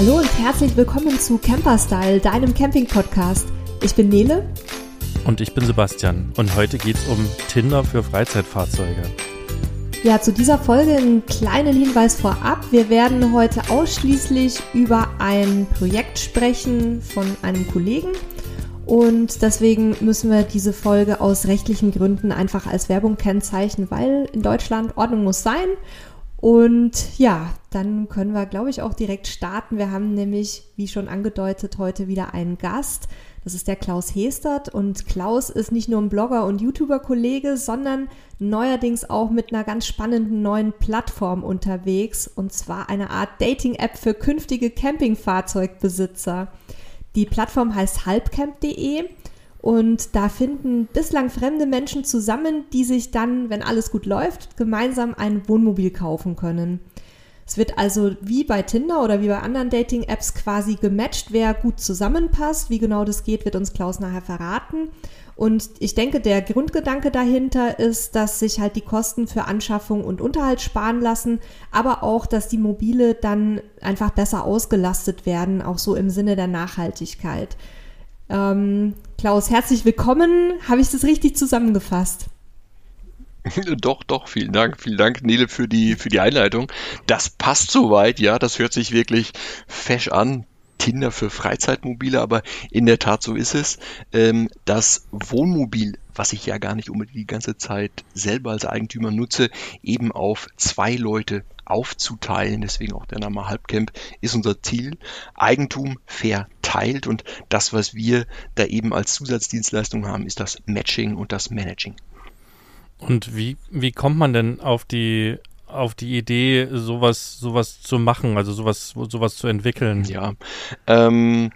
Hallo und herzlich willkommen zu Camperstyle, deinem Camping-Podcast. Ich bin Nele. Und ich bin Sebastian. Und heute geht es um Tinder für Freizeitfahrzeuge. Ja, zu dieser Folge einen kleinen Hinweis vorab. Wir werden heute ausschließlich über ein Projekt sprechen von einem Kollegen. Und deswegen müssen wir diese Folge aus rechtlichen Gründen einfach als Werbung kennzeichnen, weil in Deutschland Ordnung muss sein. Und ja, dann können wir, glaube ich, auch direkt starten. Wir haben nämlich, wie schon angedeutet, heute wieder einen Gast. Das ist der Klaus Hestert. Und Klaus ist nicht nur ein Blogger und YouTuber-Kollege, sondern neuerdings auch mit einer ganz spannenden neuen Plattform unterwegs. Und zwar eine Art Dating-App für künftige Campingfahrzeugbesitzer. Die Plattform heißt halbcamp.de und da finden bislang fremde Menschen zusammen, die sich dann, wenn alles gut läuft, gemeinsam ein Wohnmobil kaufen können. Es wird also wie bei Tinder oder wie bei anderen Dating-Apps quasi gematcht, wer gut zusammenpasst. Wie genau das geht, wird uns Klaus nachher verraten. Und ich denke, der Grundgedanke dahinter ist, dass sich halt die Kosten für Anschaffung und Unterhalt sparen lassen, aber auch, dass die Mobile dann einfach besser ausgelastet werden, auch so im Sinne der Nachhaltigkeit. Ähm, Klaus, herzlich willkommen. Habe ich das richtig zusammengefasst? Doch, doch, vielen Dank. Vielen Dank, Nele, für die, für die Einleitung. Das passt soweit, ja. Das hört sich wirklich fesch an. Tinder für Freizeitmobile, aber in der Tat so ist es. Ähm, das Wohnmobil, was ich ja gar nicht unbedingt die ganze Zeit selber als Eigentümer nutze, eben auf zwei Leute aufzuteilen, deswegen auch der Name Halbcamp, ist unser Ziel. Eigentum verteilt und das, was wir da eben als Zusatzdienstleistung haben, ist das Matching und das Managing. Und wie, wie kommt man denn auf die auf die Idee, sowas, sowas zu machen, also sowas, sowas zu entwickeln? Ja, ähm,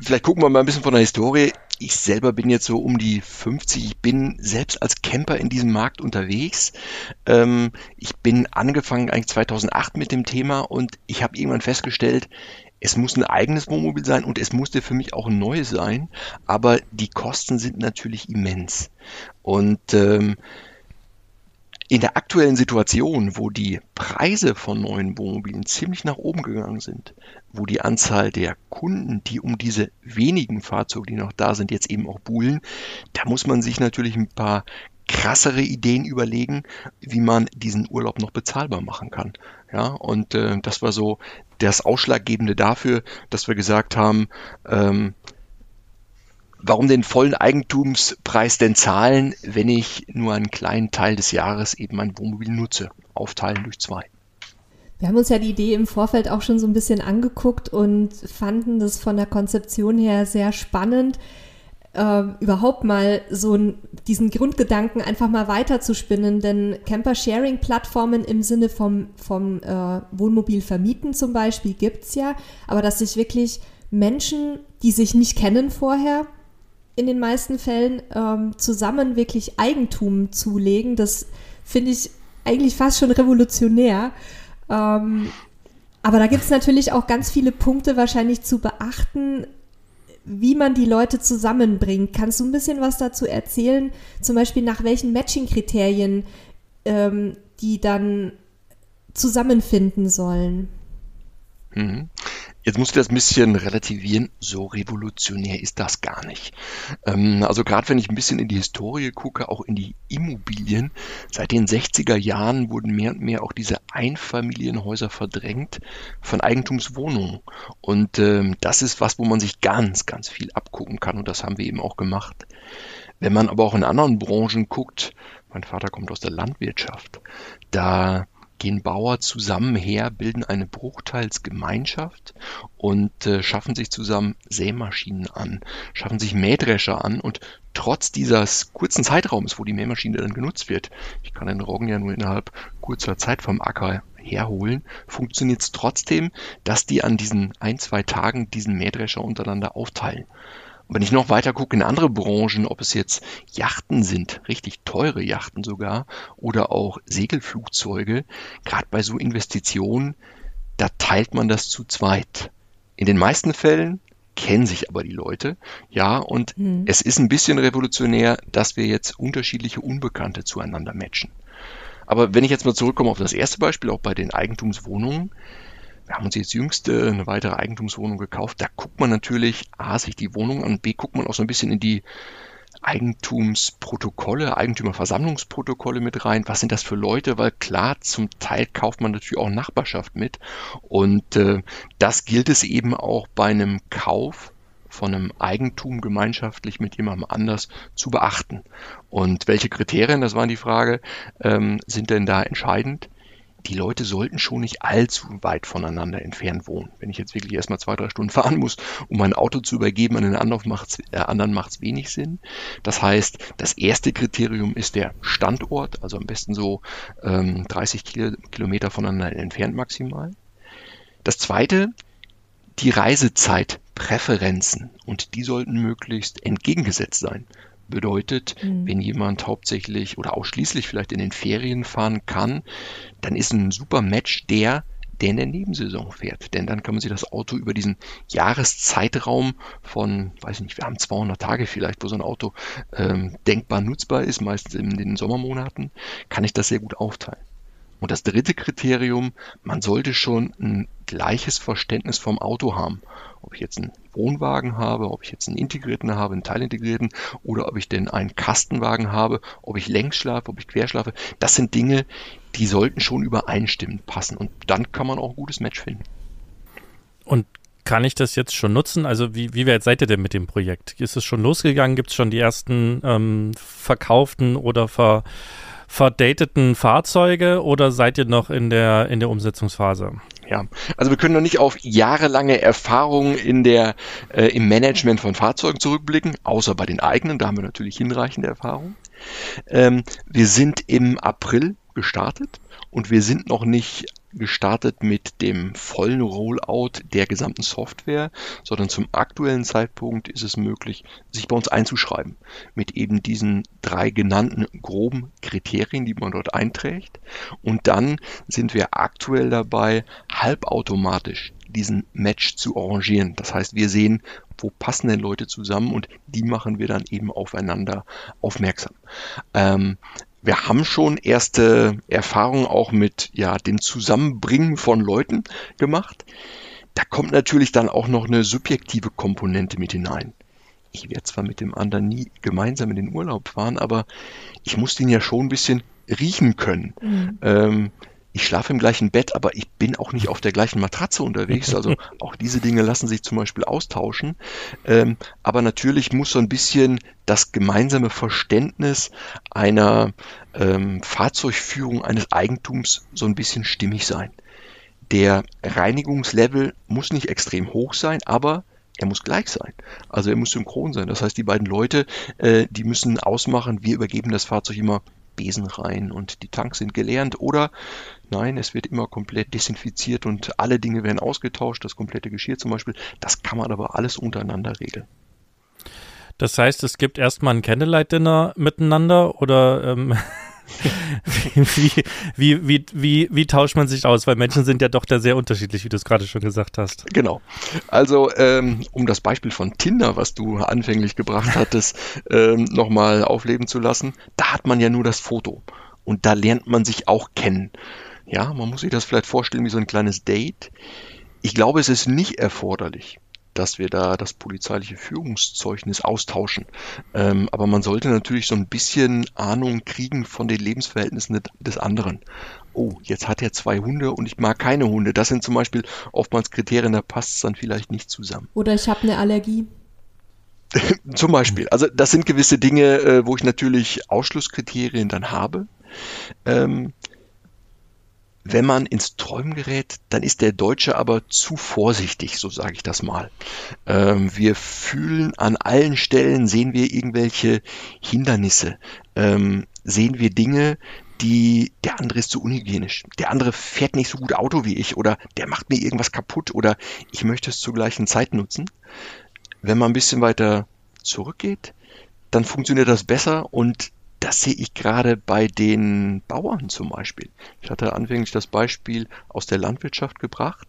vielleicht gucken wir mal ein bisschen von der Historie. Ich selber bin jetzt so um die 50. Ich bin selbst als Camper in diesem Markt unterwegs. Ähm, ich bin angefangen eigentlich 2008 mit dem Thema und ich habe irgendwann festgestellt, es muss ein eigenes Wohnmobil sein und es musste für mich auch ein neues sein, aber die Kosten sind natürlich immens. Und ähm, in der aktuellen Situation, wo die Preise von neuen Wohnmobilen ziemlich nach oben gegangen sind, wo die Anzahl der Kunden, die um diese wenigen Fahrzeuge, die noch da sind, jetzt eben auch buhlen, da muss man sich natürlich ein paar krassere Ideen überlegen, wie man diesen Urlaub noch bezahlbar machen kann. Ja, und äh, das war so das Ausschlaggebende dafür, dass wir gesagt haben, ähm, warum den vollen Eigentumspreis denn zahlen, wenn ich nur einen kleinen Teil des Jahres eben mein Wohnmobil nutze? Aufteilen durch zwei. Wir haben uns ja die Idee im Vorfeld auch schon so ein bisschen angeguckt und fanden das von der Konzeption her sehr spannend, äh, überhaupt mal so diesen Grundgedanken einfach mal weiterzuspinnen. Denn Camper-Sharing-Plattformen im Sinne vom, vom äh, Wohnmobil vermieten zum Beispiel gibt es ja, aber dass sich wirklich Menschen, die sich nicht kennen vorher, in den meisten Fällen ähm, zusammen wirklich Eigentum zulegen. Das finde ich eigentlich fast schon revolutionär. Ähm, aber da gibt es natürlich auch ganz viele Punkte wahrscheinlich zu beachten, wie man die Leute zusammenbringt. Kannst du ein bisschen was dazu erzählen? Zum Beispiel nach welchen Matching-Kriterien ähm, die dann zusammenfinden sollen? Mhm. Jetzt musst du das ein bisschen relativieren. So revolutionär ist das gar nicht. Ähm, also gerade wenn ich ein bisschen in die Historie gucke, auch in die Immobilien, seit den 60er Jahren wurden mehr und mehr auch diese Einfamilienhäuser verdrängt von Eigentumswohnungen. Und ähm, das ist was, wo man sich ganz, ganz viel abgucken kann. Und das haben wir eben auch gemacht. Wenn man aber auch in anderen Branchen guckt, mein Vater kommt aus der Landwirtschaft, da gehen Bauer zusammen her, bilden eine Bruchteilsgemeinschaft und äh, schaffen sich zusammen Sämaschinen an, schaffen sich Mähdrescher an und trotz dieses kurzen Zeitraums, wo die Mähmaschine dann genutzt wird, ich kann den Roggen ja nur innerhalb kurzer Zeit vom Acker herholen, funktioniert es trotzdem, dass die an diesen ein, zwei Tagen diesen Mähdrescher untereinander aufteilen. Und wenn ich noch weiter gucke in andere Branchen, ob es jetzt Yachten sind, richtig teure Yachten sogar, oder auch Segelflugzeuge, gerade bei so Investitionen, da teilt man das zu zweit. In den meisten Fällen kennen sich aber die Leute, ja, und mhm. es ist ein bisschen revolutionär, dass wir jetzt unterschiedliche Unbekannte zueinander matchen. Aber wenn ich jetzt mal zurückkomme auf das erste Beispiel, auch bei den Eigentumswohnungen, wir haben uns jetzt jüngst äh, eine weitere Eigentumswohnung gekauft. Da guckt man natürlich A, sich die Wohnung an, B, guckt man auch so ein bisschen in die Eigentumsprotokolle, Eigentümerversammlungsprotokolle mit rein. Was sind das für Leute? Weil klar, zum Teil kauft man natürlich auch Nachbarschaft mit. Und äh, das gilt es eben auch bei einem Kauf von einem Eigentum gemeinschaftlich mit jemandem anders zu beachten. Und welche Kriterien, das war die Frage, ähm, sind denn da entscheidend? Die Leute sollten schon nicht allzu weit voneinander entfernt wohnen. Wenn ich jetzt wirklich erstmal zwei, drei Stunden fahren muss, um mein Auto zu übergeben an den anderen, macht äh, es wenig Sinn. Das heißt, das erste Kriterium ist der Standort, also am besten so ähm, 30 Kilometer voneinander entfernt maximal. Das zweite, die Reisezeitpräferenzen und die sollten möglichst entgegengesetzt sein. Bedeutet, mhm. wenn jemand hauptsächlich oder ausschließlich vielleicht in den Ferien fahren kann, dann ist ein super Match der, der in der Nebensaison fährt. Denn dann kann man sich das Auto über diesen Jahreszeitraum von, weiß ich nicht, wir haben 200 Tage vielleicht, wo so ein Auto ähm, denkbar nutzbar ist, meistens in den Sommermonaten, kann ich das sehr gut aufteilen. Und das dritte Kriterium, man sollte schon ein gleiches Verständnis vom Auto haben. Ob ich jetzt einen Wohnwagen habe, ob ich jetzt einen integrierten habe, einen teilintegrierten oder ob ich denn einen Kastenwagen habe, ob ich längs schlafe, ob ich quer schlafe. Das sind Dinge, die sollten schon übereinstimmend passen. Und dann kann man auch ein gutes Match finden. Und kann ich das jetzt schon nutzen? Also wie, wie weit seid ihr denn mit dem Projekt? Ist es schon losgegangen? Gibt es schon die ersten ähm, verkauften oder ver verdateten Fahrzeuge oder seid ihr noch in der, in der Umsetzungsphase? Ja, also wir können noch nicht auf jahrelange Erfahrungen in der, äh, im Management von Fahrzeugen zurückblicken, außer bei den eigenen, da haben wir natürlich hinreichende Erfahrung. Ähm, wir sind im April gestartet und wir sind noch nicht gestartet mit dem vollen Rollout der gesamten Software, sondern zum aktuellen Zeitpunkt ist es möglich, sich bei uns einzuschreiben mit eben diesen drei genannten groben Kriterien, die man dort einträgt. Und dann sind wir aktuell dabei, halbautomatisch diesen Match zu arrangieren. Das heißt, wir sehen, wo passen denn Leute zusammen und die machen wir dann eben aufeinander aufmerksam. Ähm, wir haben schon erste Erfahrungen auch mit ja, dem Zusammenbringen von Leuten gemacht. Da kommt natürlich dann auch noch eine subjektive Komponente mit hinein. Ich werde zwar mit dem anderen nie gemeinsam in den Urlaub fahren, aber ich muss den ja schon ein bisschen riechen können. Mhm. Ähm, ich schlafe im gleichen Bett, aber ich bin auch nicht auf der gleichen Matratze unterwegs. Also auch diese Dinge lassen sich zum Beispiel austauschen. Ähm, aber natürlich muss so ein bisschen das gemeinsame Verständnis einer ähm, Fahrzeugführung eines Eigentums so ein bisschen stimmig sein. Der Reinigungslevel muss nicht extrem hoch sein, aber er muss gleich sein. Also er muss synchron sein. Das heißt, die beiden Leute, äh, die müssen ausmachen, wir übergeben das Fahrzeug immer Besen rein und die Tanks sind gelernt oder nein, es wird immer komplett desinfiziert und alle Dinge werden ausgetauscht, das komplette Geschirr zum Beispiel. Das kann man aber alles untereinander regeln. Das heißt, es gibt erstmal ein Candlelight-Dinner miteinander oder ähm, wie, wie, wie, wie, wie, tauscht man sich aus? Weil Menschen sind ja doch da sehr unterschiedlich, wie du es gerade schon gesagt hast. Genau. Also, ähm, um das Beispiel von Tinder, was du anfänglich gebracht hattest, ähm, nochmal aufleben zu lassen, da hat man ja nur das Foto. Und da lernt man sich auch kennen. Ja, man muss sich das vielleicht vorstellen wie so ein kleines Date. Ich glaube, es ist nicht erforderlich, dass wir da das polizeiliche Führungszeugnis austauschen. Ähm, aber man sollte natürlich so ein bisschen Ahnung kriegen von den Lebensverhältnissen des anderen. Oh, jetzt hat er zwei Hunde und ich mag keine Hunde. Das sind zum Beispiel oftmals Kriterien, da passt es dann vielleicht nicht zusammen. Oder ich habe eine Allergie. zum Beispiel. Also das sind gewisse Dinge, äh, wo ich natürlich Ausschlusskriterien dann habe. Ähm, wenn man ins Träumen gerät, dann ist der Deutsche aber zu vorsichtig, so sage ich das mal. Ähm, wir fühlen an allen Stellen, sehen wir irgendwelche Hindernisse, ähm, sehen wir Dinge, die der andere ist zu unhygienisch, der andere fährt nicht so gut Auto wie ich oder der macht mir irgendwas kaputt oder ich möchte es zur gleichen Zeit nutzen. Wenn man ein bisschen weiter zurückgeht, dann funktioniert das besser und das sehe ich gerade bei den Bauern zum Beispiel. Ich hatte anfänglich das Beispiel aus der Landwirtschaft gebracht.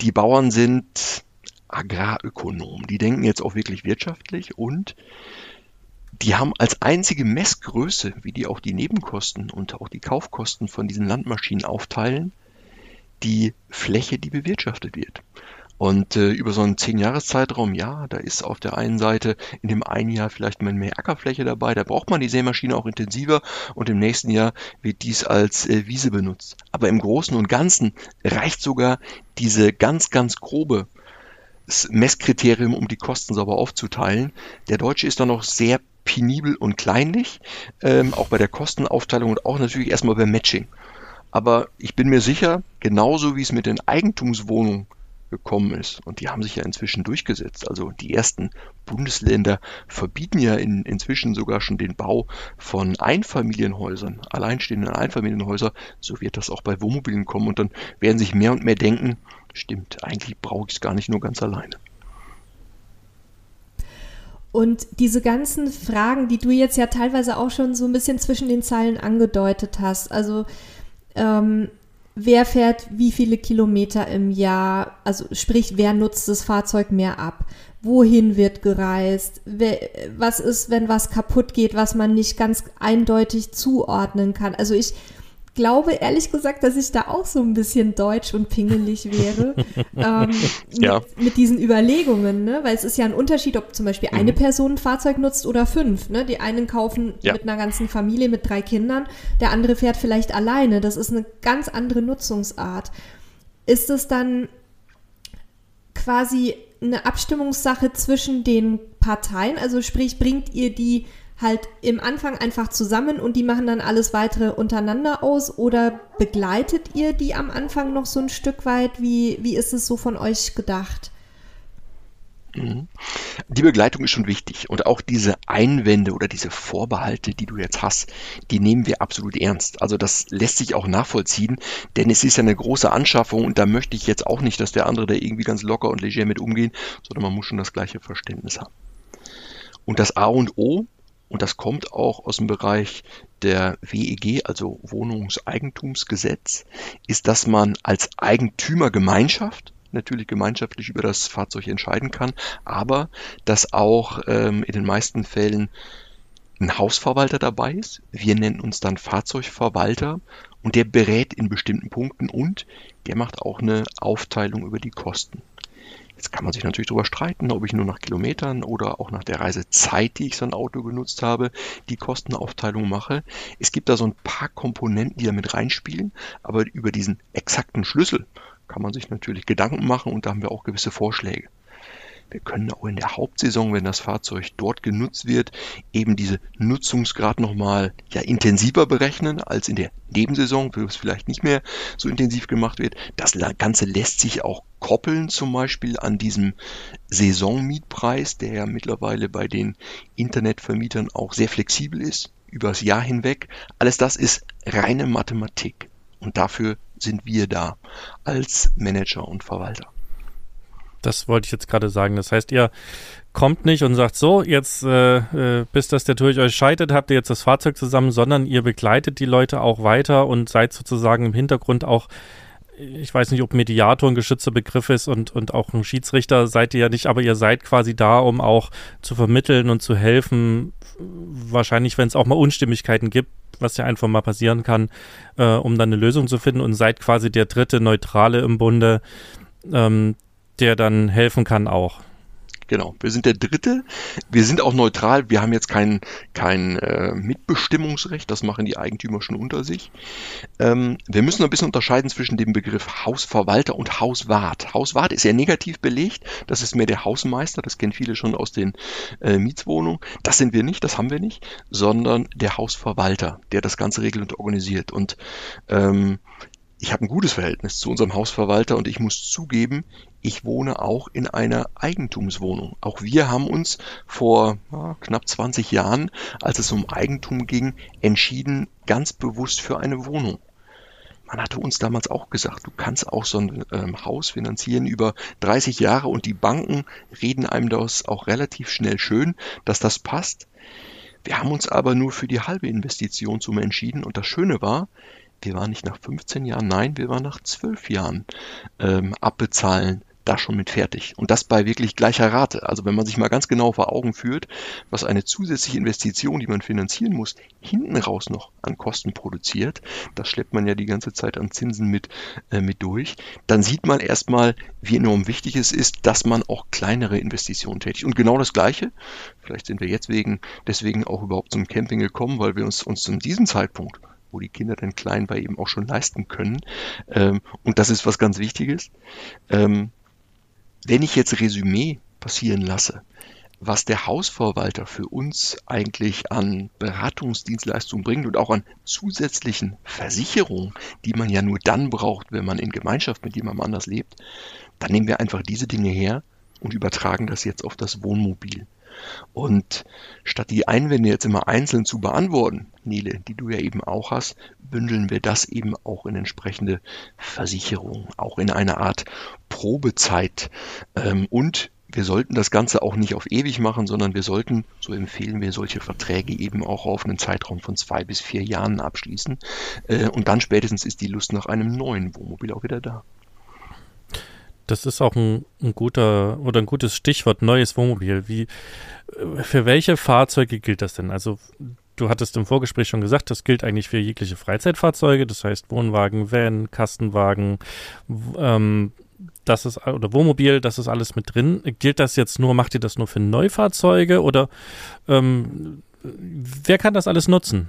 Die Bauern sind Agrarökonomen. Die denken jetzt auch wirklich wirtschaftlich und die haben als einzige Messgröße, wie die auch die Nebenkosten und auch die Kaufkosten von diesen Landmaschinen aufteilen, die Fläche, die bewirtschaftet wird. Und äh, über so einen zehn Jahreszeitraum, ja, da ist auf der einen Seite in dem einen Jahr vielleicht mal mehr Ackerfläche dabei, da braucht man die Sämaschine auch intensiver und im nächsten Jahr wird dies als äh, Wiese benutzt. Aber im Großen und Ganzen reicht sogar diese ganz, ganz grobe Messkriterium, um die Kosten sauber aufzuteilen. Der Deutsche ist da noch sehr penibel und kleinlich, ähm, auch bei der Kostenaufteilung und auch natürlich erstmal beim Matching. Aber ich bin mir sicher, genauso wie es mit den Eigentumswohnungen gekommen ist. Und die haben sich ja inzwischen durchgesetzt. Also die ersten Bundesländer verbieten ja in, inzwischen sogar schon den Bau von Einfamilienhäusern, alleinstehenden Einfamilienhäuser. So wird das auch bei Wohnmobilen kommen. Und dann werden sich mehr und mehr denken, stimmt, eigentlich brauche ich es gar nicht nur ganz alleine. Und diese ganzen Fragen, die du jetzt ja teilweise auch schon so ein bisschen zwischen den Zeilen angedeutet hast, also ähm, wer fährt wie viele Kilometer im Jahr, also sprich, wer nutzt das Fahrzeug mehr ab? Wohin wird gereist? Was ist, wenn was kaputt geht, was man nicht ganz eindeutig zuordnen kann? Also ich glaube ehrlich gesagt, dass ich da auch so ein bisschen deutsch und pingelig wäre ähm, ja. mit, mit, diesen Überlegungen, ne? weil es ist ja ein Unterschied, ob zum Beispiel mhm. eine Person ein Fahrzeug nutzt oder fünf. Ne? Die einen kaufen ja. mit einer ganzen Familie mit drei Kindern, der andere fährt vielleicht alleine. Das ist eine ganz andere Nutzungsart. Ist es dann quasi eine Abstimmungssache zwischen den Parteien? Also sprich, bringt ihr die halt im Anfang einfach zusammen und die machen dann alles weitere untereinander aus oder begleitet ihr die am Anfang noch so ein Stück weit? Wie, wie ist es so von euch gedacht? Mhm. Die Begleitung ist schon wichtig und auch diese Einwände oder diese Vorbehalte, die du jetzt hast, die nehmen wir absolut ernst. Also das lässt sich auch nachvollziehen, denn es ist ja eine große Anschaffung und da möchte ich jetzt auch nicht, dass der andere da irgendwie ganz locker und leger mit umgehen, sondern man muss schon das gleiche Verständnis haben. Und das A und O und das kommt auch aus dem Bereich der WEG, also Wohnungseigentumsgesetz, ist, dass man als Eigentümergemeinschaft natürlich gemeinschaftlich über das Fahrzeug entscheiden kann, aber dass auch ähm, in den meisten Fällen ein Hausverwalter dabei ist. Wir nennen uns dann Fahrzeugverwalter und der berät in bestimmten Punkten und der macht auch eine Aufteilung über die Kosten. Jetzt kann man sich natürlich darüber streiten, ob ich nur nach Kilometern oder auch nach der Reisezeit, die ich so ein Auto genutzt habe, die Kostenaufteilung mache. Es gibt da so ein paar Komponenten, die da mit reinspielen, aber über diesen exakten Schlüssel kann man sich natürlich Gedanken machen und da haben wir auch gewisse Vorschläge. Wir können auch in der Hauptsaison, wenn das Fahrzeug dort genutzt wird, eben diese Nutzungsgrad nochmal ja, intensiver berechnen als in der Nebensaison, wo es vielleicht nicht mehr so intensiv gemacht wird. Das Ganze lässt sich auch koppeln, zum Beispiel an diesem Saisonmietpreis, der ja mittlerweile bei den Internetvermietern auch sehr flexibel ist, übers Jahr hinweg. Alles das ist reine Mathematik. Und dafür sind wir da als Manager und Verwalter. Das wollte ich jetzt gerade sagen. Das heißt, ihr kommt nicht und sagt so, jetzt äh, äh, bis das der durch euch scheitert, habt ihr jetzt das Fahrzeug zusammen, sondern ihr begleitet die Leute auch weiter und seid sozusagen im Hintergrund auch, ich weiß nicht, ob Mediator ein geschützter Begriff ist und, und auch ein Schiedsrichter seid ihr ja nicht, aber ihr seid quasi da, um auch zu vermitteln und zu helfen, wahrscheinlich, wenn es auch mal Unstimmigkeiten gibt, was ja einfach mal passieren kann, äh, um dann eine Lösung zu finden und seid quasi der dritte Neutrale im Bunde, ähm, der dann helfen kann auch. Genau, wir sind der Dritte. Wir sind auch neutral. Wir haben jetzt kein, kein äh, Mitbestimmungsrecht. Das machen die Eigentümer schon unter sich. Ähm, wir müssen ein bisschen unterscheiden zwischen dem Begriff Hausverwalter und Hauswart. Hauswart ist ja negativ belegt. Das ist mehr der Hausmeister. Das kennen viele schon aus den äh, Mietswohnungen. Das sind wir nicht, das haben wir nicht, sondern der Hausverwalter, der das Ganze regelt und organisiert. Und ähm, ich habe ein gutes Verhältnis zu unserem Hausverwalter und ich muss zugeben, ich wohne auch in einer Eigentumswohnung. Auch wir haben uns vor ja, knapp 20 Jahren, als es um Eigentum ging, entschieden, ganz bewusst für eine Wohnung. Man hatte uns damals auch gesagt, du kannst auch so ein ähm, Haus finanzieren über 30 Jahre und die Banken reden einem das auch relativ schnell schön, dass das passt. Wir haben uns aber nur für die halbe Investition zum entschieden und das Schöne war, wir waren nicht nach 15 Jahren, nein, wir waren nach 12 Jahren ähm, abbezahlen da schon mit fertig. Und das bei wirklich gleicher Rate. Also wenn man sich mal ganz genau vor Augen führt, was eine zusätzliche Investition, die man finanzieren muss, hinten raus noch an Kosten produziert, das schleppt man ja die ganze Zeit an Zinsen mit, äh, mit durch, dann sieht man erstmal, wie enorm wichtig es ist, dass man auch kleinere Investitionen tätigt. Und genau das Gleiche, vielleicht sind wir jetzt wegen, deswegen auch überhaupt zum Camping gekommen, weil wir uns, uns zu diesem Zeitpunkt wo die Kinder dann klein war, eben auch schon leisten können. Ähm, und das ist was ganz Wichtiges. Ähm, wenn ich jetzt Resümee passieren lasse, was der Hausverwalter für uns eigentlich an Beratungsdienstleistungen bringt und auch an zusätzlichen Versicherungen, die man ja nur dann braucht, wenn man in Gemeinschaft mit jemandem anders lebt, dann nehmen wir einfach diese Dinge her und übertragen das jetzt auf das Wohnmobil. Und statt die Einwände jetzt immer einzeln zu beantworten, Nele, die du ja eben auch hast, bündeln wir das eben auch in entsprechende Versicherungen, auch in eine Art Probezeit. Ähm, und wir sollten das Ganze auch nicht auf ewig machen, sondern wir sollten, so empfehlen wir, solche Verträge eben auch auf einen Zeitraum von zwei bis vier Jahren abschließen. Äh, und dann spätestens ist die Lust nach einem neuen Wohnmobil auch wieder da. Das ist auch ein, ein, guter oder ein gutes Stichwort, neues Wohnmobil. Wie, für welche Fahrzeuge gilt das denn? Also, du hattest im Vorgespräch schon gesagt, das gilt eigentlich für jegliche Freizeitfahrzeuge, das heißt Wohnwagen, Van, Kastenwagen, ähm, das ist, oder Wohnmobil, das ist alles mit drin. Gilt das jetzt nur, macht ihr das nur für Neufahrzeuge oder ähm, wer kann das alles nutzen?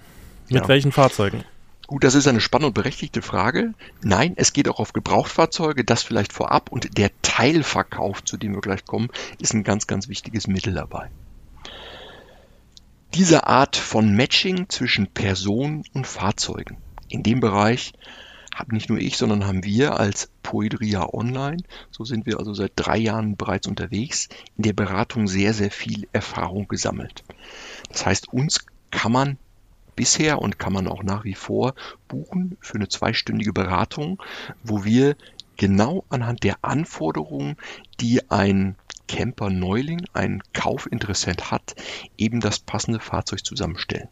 Mit ja. welchen Fahrzeugen? Gut, das ist eine spannende und berechtigte Frage. Nein, es geht auch auf Gebrauchtfahrzeuge, das vielleicht vorab. Und der Teilverkauf, zu dem wir gleich kommen, ist ein ganz, ganz wichtiges Mittel dabei. Diese Art von Matching zwischen Personen und Fahrzeugen. In dem Bereich habe nicht nur ich, sondern haben wir als Poedria Online, so sind wir also seit drei Jahren bereits unterwegs, in der Beratung sehr, sehr viel Erfahrung gesammelt. Das heißt, uns kann man bisher und kann man auch nach wie vor buchen für eine zweistündige Beratung, wo wir genau anhand der Anforderungen, die ein Camper-Neuling, ein Kaufinteressent hat, eben das passende Fahrzeug zusammenstellen.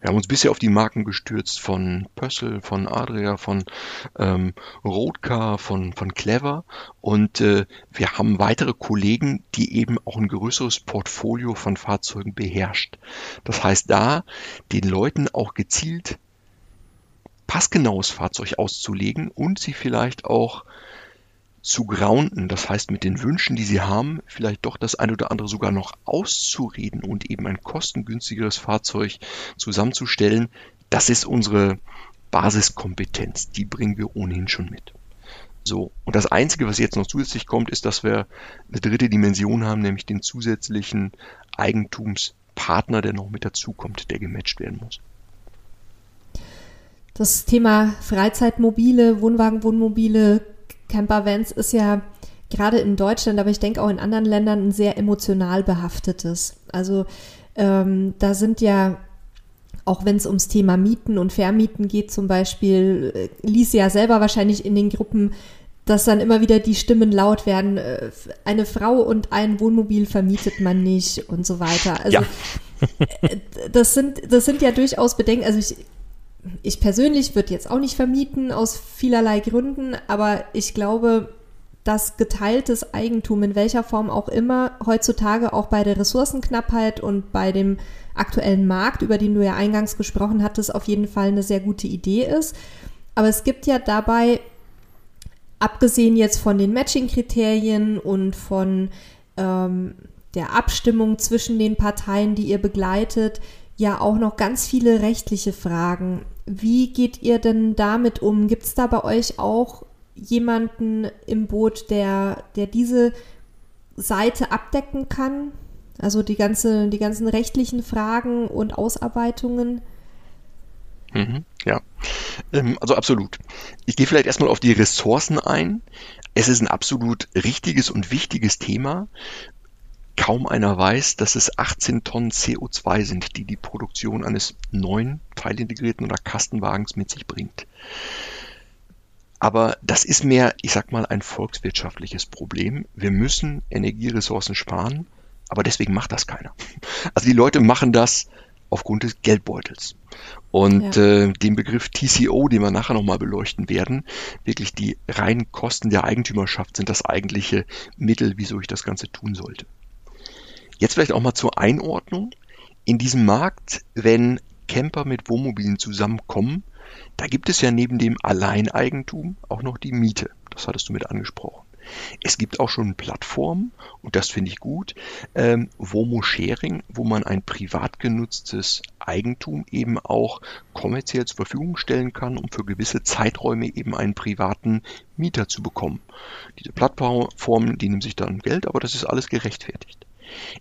Wir haben uns bisher auf die Marken gestürzt von Pössl, von Adria, von ähm, Roadcar, von, von Clever und äh, wir haben weitere Kollegen, die eben auch ein größeres Portfolio von Fahrzeugen beherrscht. Das heißt, da den Leuten auch gezielt passgenaues Fahrzeug auszulegen und sie vielleicht auch zu grounden, das heißt mit den Wünschen, die sie haben, vielleicht doch das eine oder andere sogar noch auszureden und eben ein kostengünstigeres Fahrzeug zusammenzustellen, das ist unsere Basiskompetenz. Die bringen wir ohnehin schon mit. So, und das Einzige, was jetzt noch zusätzlich kommt, ist, dass wir eine dritte Dimension haben, nämlich den zusätzlichen Eigentumspartner, der noch mit dazukommt, der gematcht werden muss. Das Thema Freizeitmobile, Wohnwagen, Wohnmobile Campervans ist ja gerade in Deutschland, aber ich denke auch in anderen Ländern ein sehr emotional behaftetes. Also ähm, da sind ja auch wenn es ums Thema Mieten und Vermieten geht zum Beispiel, äh, ließ ja selber wahrscheinlich in den Gruppen, dass dann immer wieder die Stimmen laut werden, äh, eine Frau und ein Wohnmobil vermietet man nicht und so weiter. Also ja. Äh, das sind, das sind ja durchaus Bedenken. Also ich, ich persönlich würde jetzt auch nicht vermieten aus vielerlei Gründen, aber ich glaube, dass geteiltes Eigentum in welcher Form auch immer heutzutage auch bei der Ressourcenknappheit und bei dem aktuellen Markt, über den du ja eingangs gesprochen hattest, auf jeden Fall eine sehr gute Idee ist. Aber es gibt ja dabei, abgesehen jetzt von den Matching-Kriterien und von ähm, der Abstimmung zwischen den Parteien, die ihr begleitet, ja auch noch ganz viele rechtliche Fragen. Wie geht ihr denn damit um? Gibt es da bei euch auch jemanden im Boot, der, der diese Seite abdecken kann? Also die, ganze, die ganzen rechtlichen Fragen und Ausarbeitungen? Mhm, ja, ähm, also absolut. Ich gehe vielleicht erstmal auf die Ressourcen ein. Es ist ein absolut richtiges und wichtiges Thema kaum einer weiß, dass es 18 Tonnen CO2 sind, die die Produktion eines neuen teilintegrierten oder Kastenwagens mit sich bringt. Aber das ist mehr, ich sag mal, ein volkswirtschaftliches Problem. Wir müssen Energieressourcen sparen, aber deswegen macht das keiner. Also die Leute machen das aufgrund des Geldbeutels. Und ja. äh, den Begriff TCO, den wir nachher nochmal beleuchten werden, wirklich die reinen Kosten der Eigentümerschaft sind das eigentliche Mittel, wieso ich das Ganze tun sollte. Jetzt vielleicht auch mal zur Einordnung. In diesem Markt, wenn Camper mit Wohnmobilen zusammenkommen, da gibt es ja neben dem Alleineigentum auch noch die Miete. Das hattest du mit angesprochen. Es gibt auch schon Plattformen, und das finde ich gut, ähm, Womo Sharing, wo man ein privat genutztes Eigentum eben auch kommerziell zur Verfügung stellen kann, um für gewisse Zeiträume eben einen privaten Mieter zu bekommen. Diese Plattformen, die nehmen sich dann Geld, aber das ist alles gerechtfertigt.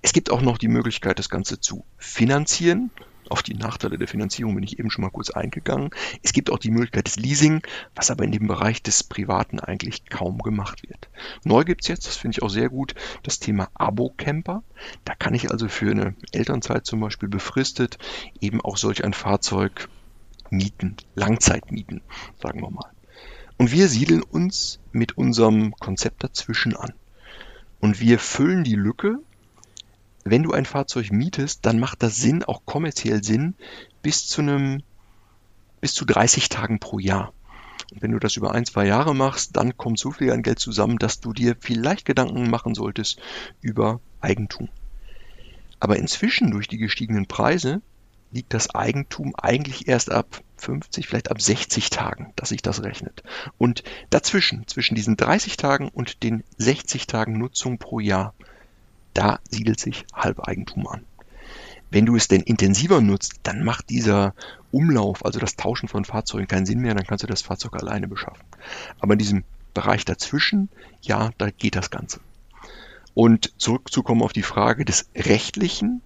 Es gibt auch noch die Möglichkeit, das Ganze zu finanzieren. Auf die Nachteile der Finanzierung bin ich eben schon mal kurz eingegangen. Es gibt auch die Möglichkeit des Leasing, was aber in dem Bereich des Privaten eigentlich kaum gemacht wird. Neu gibt es jetzt, das finde ich auch sehr gut, das Thema Abo-Camper. Da kann ich also für eine Elternzeit zum Beispiel befristet eben auch solch ein Fahrzeug mieten, Langzeit mieten, sagen wir mal. Und wir siedeln uns mit unserem Konzept dazwischen an. Und wir füllen die Lücke wenn du ein Fahrzeug mietest, dann macht das Sinn, auch kommerziell Sinn, bis zu einem, bis zu 30 Tagen pro Jahr. Und wenn du das über ein, zwei Jahre machst, dann kommt so viel an Geld zusammen, dass du dir vielleicht Gedanken machen solltest über Eigentum. Aber inzwischen durch die gestiegenen Preise liegt das Eigentum eigentlich erst ab 50, vielleicht ab 60 Tagen, dass sich das rechnet. Und dazwischen, zwischen diesen 30 Tagen und den 60 Tagen Nutzung pro Jahr, da siedelt sich Halbeigentum an. Wenn du es denn intensiver nutzt, dann macht dieser Umlauf, also das Tauschen von Fahrzeugen keinen Sinn mehr, dann kannst du das Fahrzeug alleine beschaffen. Aber in diesem Bereich dazwischen, ja, da geht das Ganze. Und zurückzukommen auf die Frage des Rechtlichen,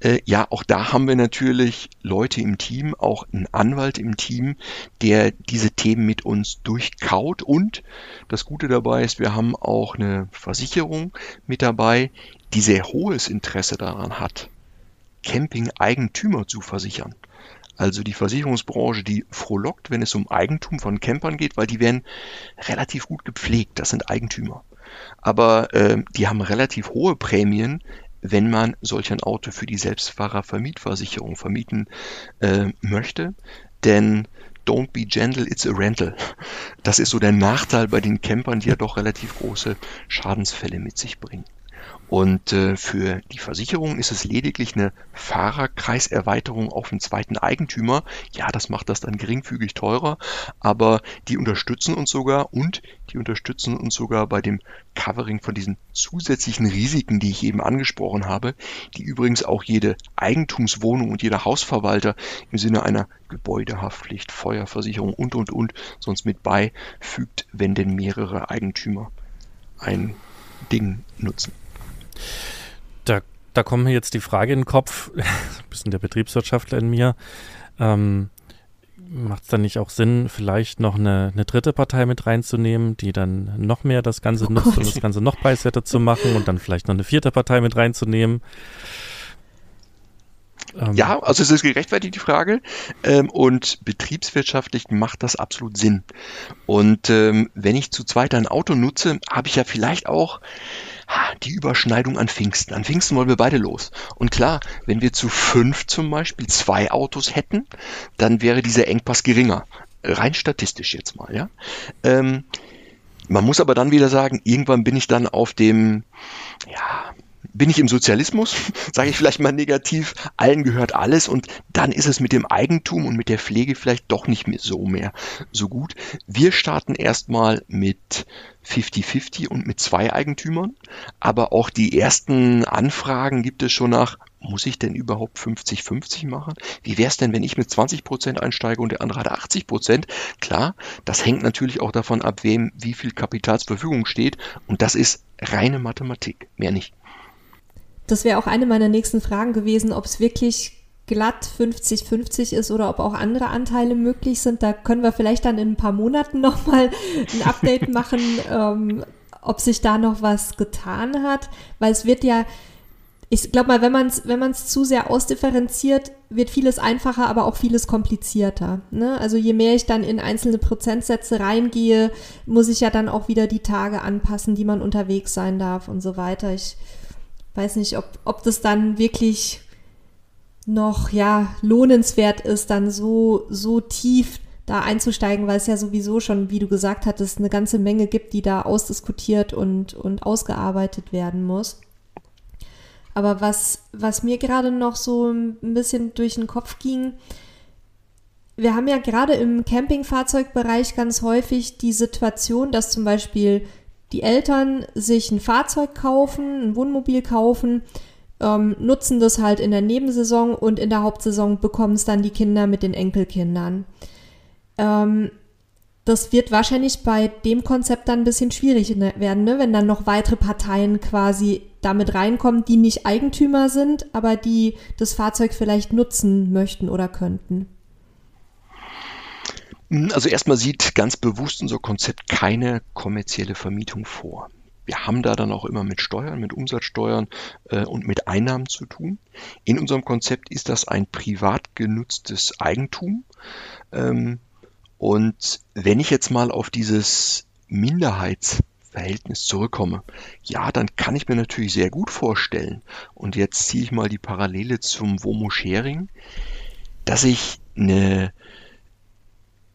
äh, ja, auch da haben wir natürlich Leute im Team, auch einen Anwalt im Team, der diese Themen mit uns durchkaut. Und das Gute dabei ist, wir haben auch eine Versicherung mit dabei, die sehr hohes Interesse daran hat, Camping-Eigentümer zu versichern. Also die Versicherungsbranche, die frohlockt, wenn es um Eigentum von Campern geht, weil die werden relativ gut gepflegt. Das sind Eigentümer aber äh, die haben relativ hohe Prämien, wenn man solch ein Auto für die Selbstfahrervermietversicherung vermieten äh, möchte. Denn don't be gentle, it's a rental. Das ist so der Nachteil bei den Campern, die ja doch relativ große Schadensfälle mit sich bringen. Und äh, für die Versicherung ist es lediglich eine Fahrerkreiserweiterung auf einen zweiten Eigentümer. Ja, das macht das dann geringfügig teurer, aber die unterstützen uns sogar und die unterstützen uns sogar bei dem Covering von diesen zusätzlichen Risiken, die ich eben angesprochen habe, die übrigens auch jede Eigentumswohnung und jeder Hausverwalter im Sinne einer Gebäudehaftpflicht, Feuerversicherung und, und, und sonst mit beifügt, wenn denn mehrere Eigentümer ein Ding nutzen. Da, da kommt mir jetzt die Frage in den Kopf, ein bisschen der Betriebswirtschaftler in mir. Ähm, Macht es dann nicht auch Sinn, vielleicht noch eine, eine, dritte Partei mit reinzunehmen, die dann noch mehr das Ganze oh nutzt, um das Ganze noch preiswerter zu machen und dann vielleicht noch eine vierte Partei mit reinzunehmen? Ähm. Ja, also es ist gerechtfertigt die Frage ähm, und betriebswirtschaftlich macht das absolut Sinn. Und ähm, wenn ich zu zweit ein Auto nutze, habe ich ja vielleicht auch die Überschneidung an Pfingsten. An Pfingsten wollen wir beide los. Und klar, wenn wir zu fünf zum Beispiel zwei Autos hätten, dann wäre dieser Engpass geringer. Rein statistisch jetzt mal, ja. Ähm, man muss aber dann wieder sagen, irgendwann bin ich dann auf dem, ja, bin ich im Sozialismus, sage ich vielleicht mal negativ, allen gehört alles und dann ist es mit dem Eigentum und mit der Pflege vielleicht doch nicht mehr so mehr so gut. Wir starten erstmal mit 50-50 und mit zwei Eigentümern, aber auch die ersten Anfragen gibt es schon nach, muss ich denn überhaupt 50-50 machen? Wie wäre es denn, wenn ich mit 20% einsteige und der andere hat 80%? Klar, das hängt natürlich auch davon ab, wem wie viel Kapital zur Verfügung steht und das ist reine Mathematik, mehr nicht. Das wäre auch eine meiner nächsten Fragen gewesen, ob es wirklich glatt 50-50 ist oder ob auch andere Anteile möglich sind. Da können wir vielleicht dann in ein paar Monaten nochmal ein Update machen, ähm, ob sich da noch was getan hat. Weil es wird ja, ich glaube mal, wenn man es wenn man's zu sehr ausdifferenziert, wird vieles einfacher, aber auch vieles komplizierter. Ne? Also je mehr ich dann in einzelne Prozentsätze reingehe, muss ich ja dann auch wieder die Tage anpassen, die man unterwegs sein darf und so weiter. Ich weiß nicht, ob, ob das dann wirklich noch ja lohnenswert ist, dann so, so tief da einzusteigen, weil es ja sowieso schon, wie du gesagt hattest, eine ganze Menge gibt, die da ausdiskutiert und, und ausgearbeitet werden muss. Aber was, was mir gerade noch so ein bisschen durch den Kopf ging, wir haben ja gerade im Campingfahrzeugbereich ganz häufig die Situation, dass zum Beispiel die Eltern sich ein Fahrzeug kaufen, ein Wohnmobil kaufen, ähm, nutzen das halt in der Nebensaison und in der Hauptsaison bekommen es dann die Kinder mit den Enkelkindern. Ähm, das wird wahrscheinlich bei dem Konzept dann ein bisschen schwierig ne, werden, ne? wenn dann noch weitere Parteien quasi damit reinkommen, die nicht Eigentümer sind, aber die das Fahrzeug vielleicht nutzen möchten oder könnten. Also erstmal sieht ganz bewusst unser Konzept keine kommerzielle Vermietung vor. Wir haben da dann auch immer mit Steuern, mit Umsatzsteuern äh, und mit Einnahmen zu tun. In unserem Konzept ist das ein privat genutztes Eigentum. Ähm, und wenn ich jetzt mal auf dieses Minderheitsverhältnis zurückkomme, ja, dann kann ich mir natürlich sehr gut vorstellen, und jetzt ziehe ich mal die Parallele zum Womo Sharing, dass ich eine,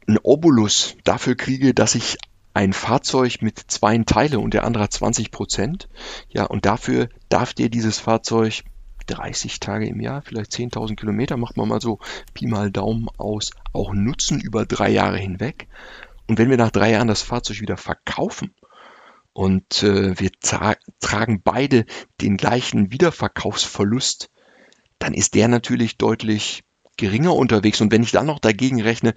einen Obolus dafür kriege, dass ich ein Fahrzeug mit zwei teile und der andere hat 20 Prozent. Ja, und dafür darf dir dieses Fahrzeug 30 Tage im Jahr, vielleicht 10.000 Kilometer, macht man mal so Pi mal Daumen aus, auch nutzen über drei Jahre hinweg. Und wenn wir nach drei Jahren das Fahrzeug wieder verkaufen und äh, wir tra tragen beide den gleichen Wiederverkaufsverlust, dann ist der natürlich deutlich geringer unterwegs. Und wenn ich dann noch dagegen rechne,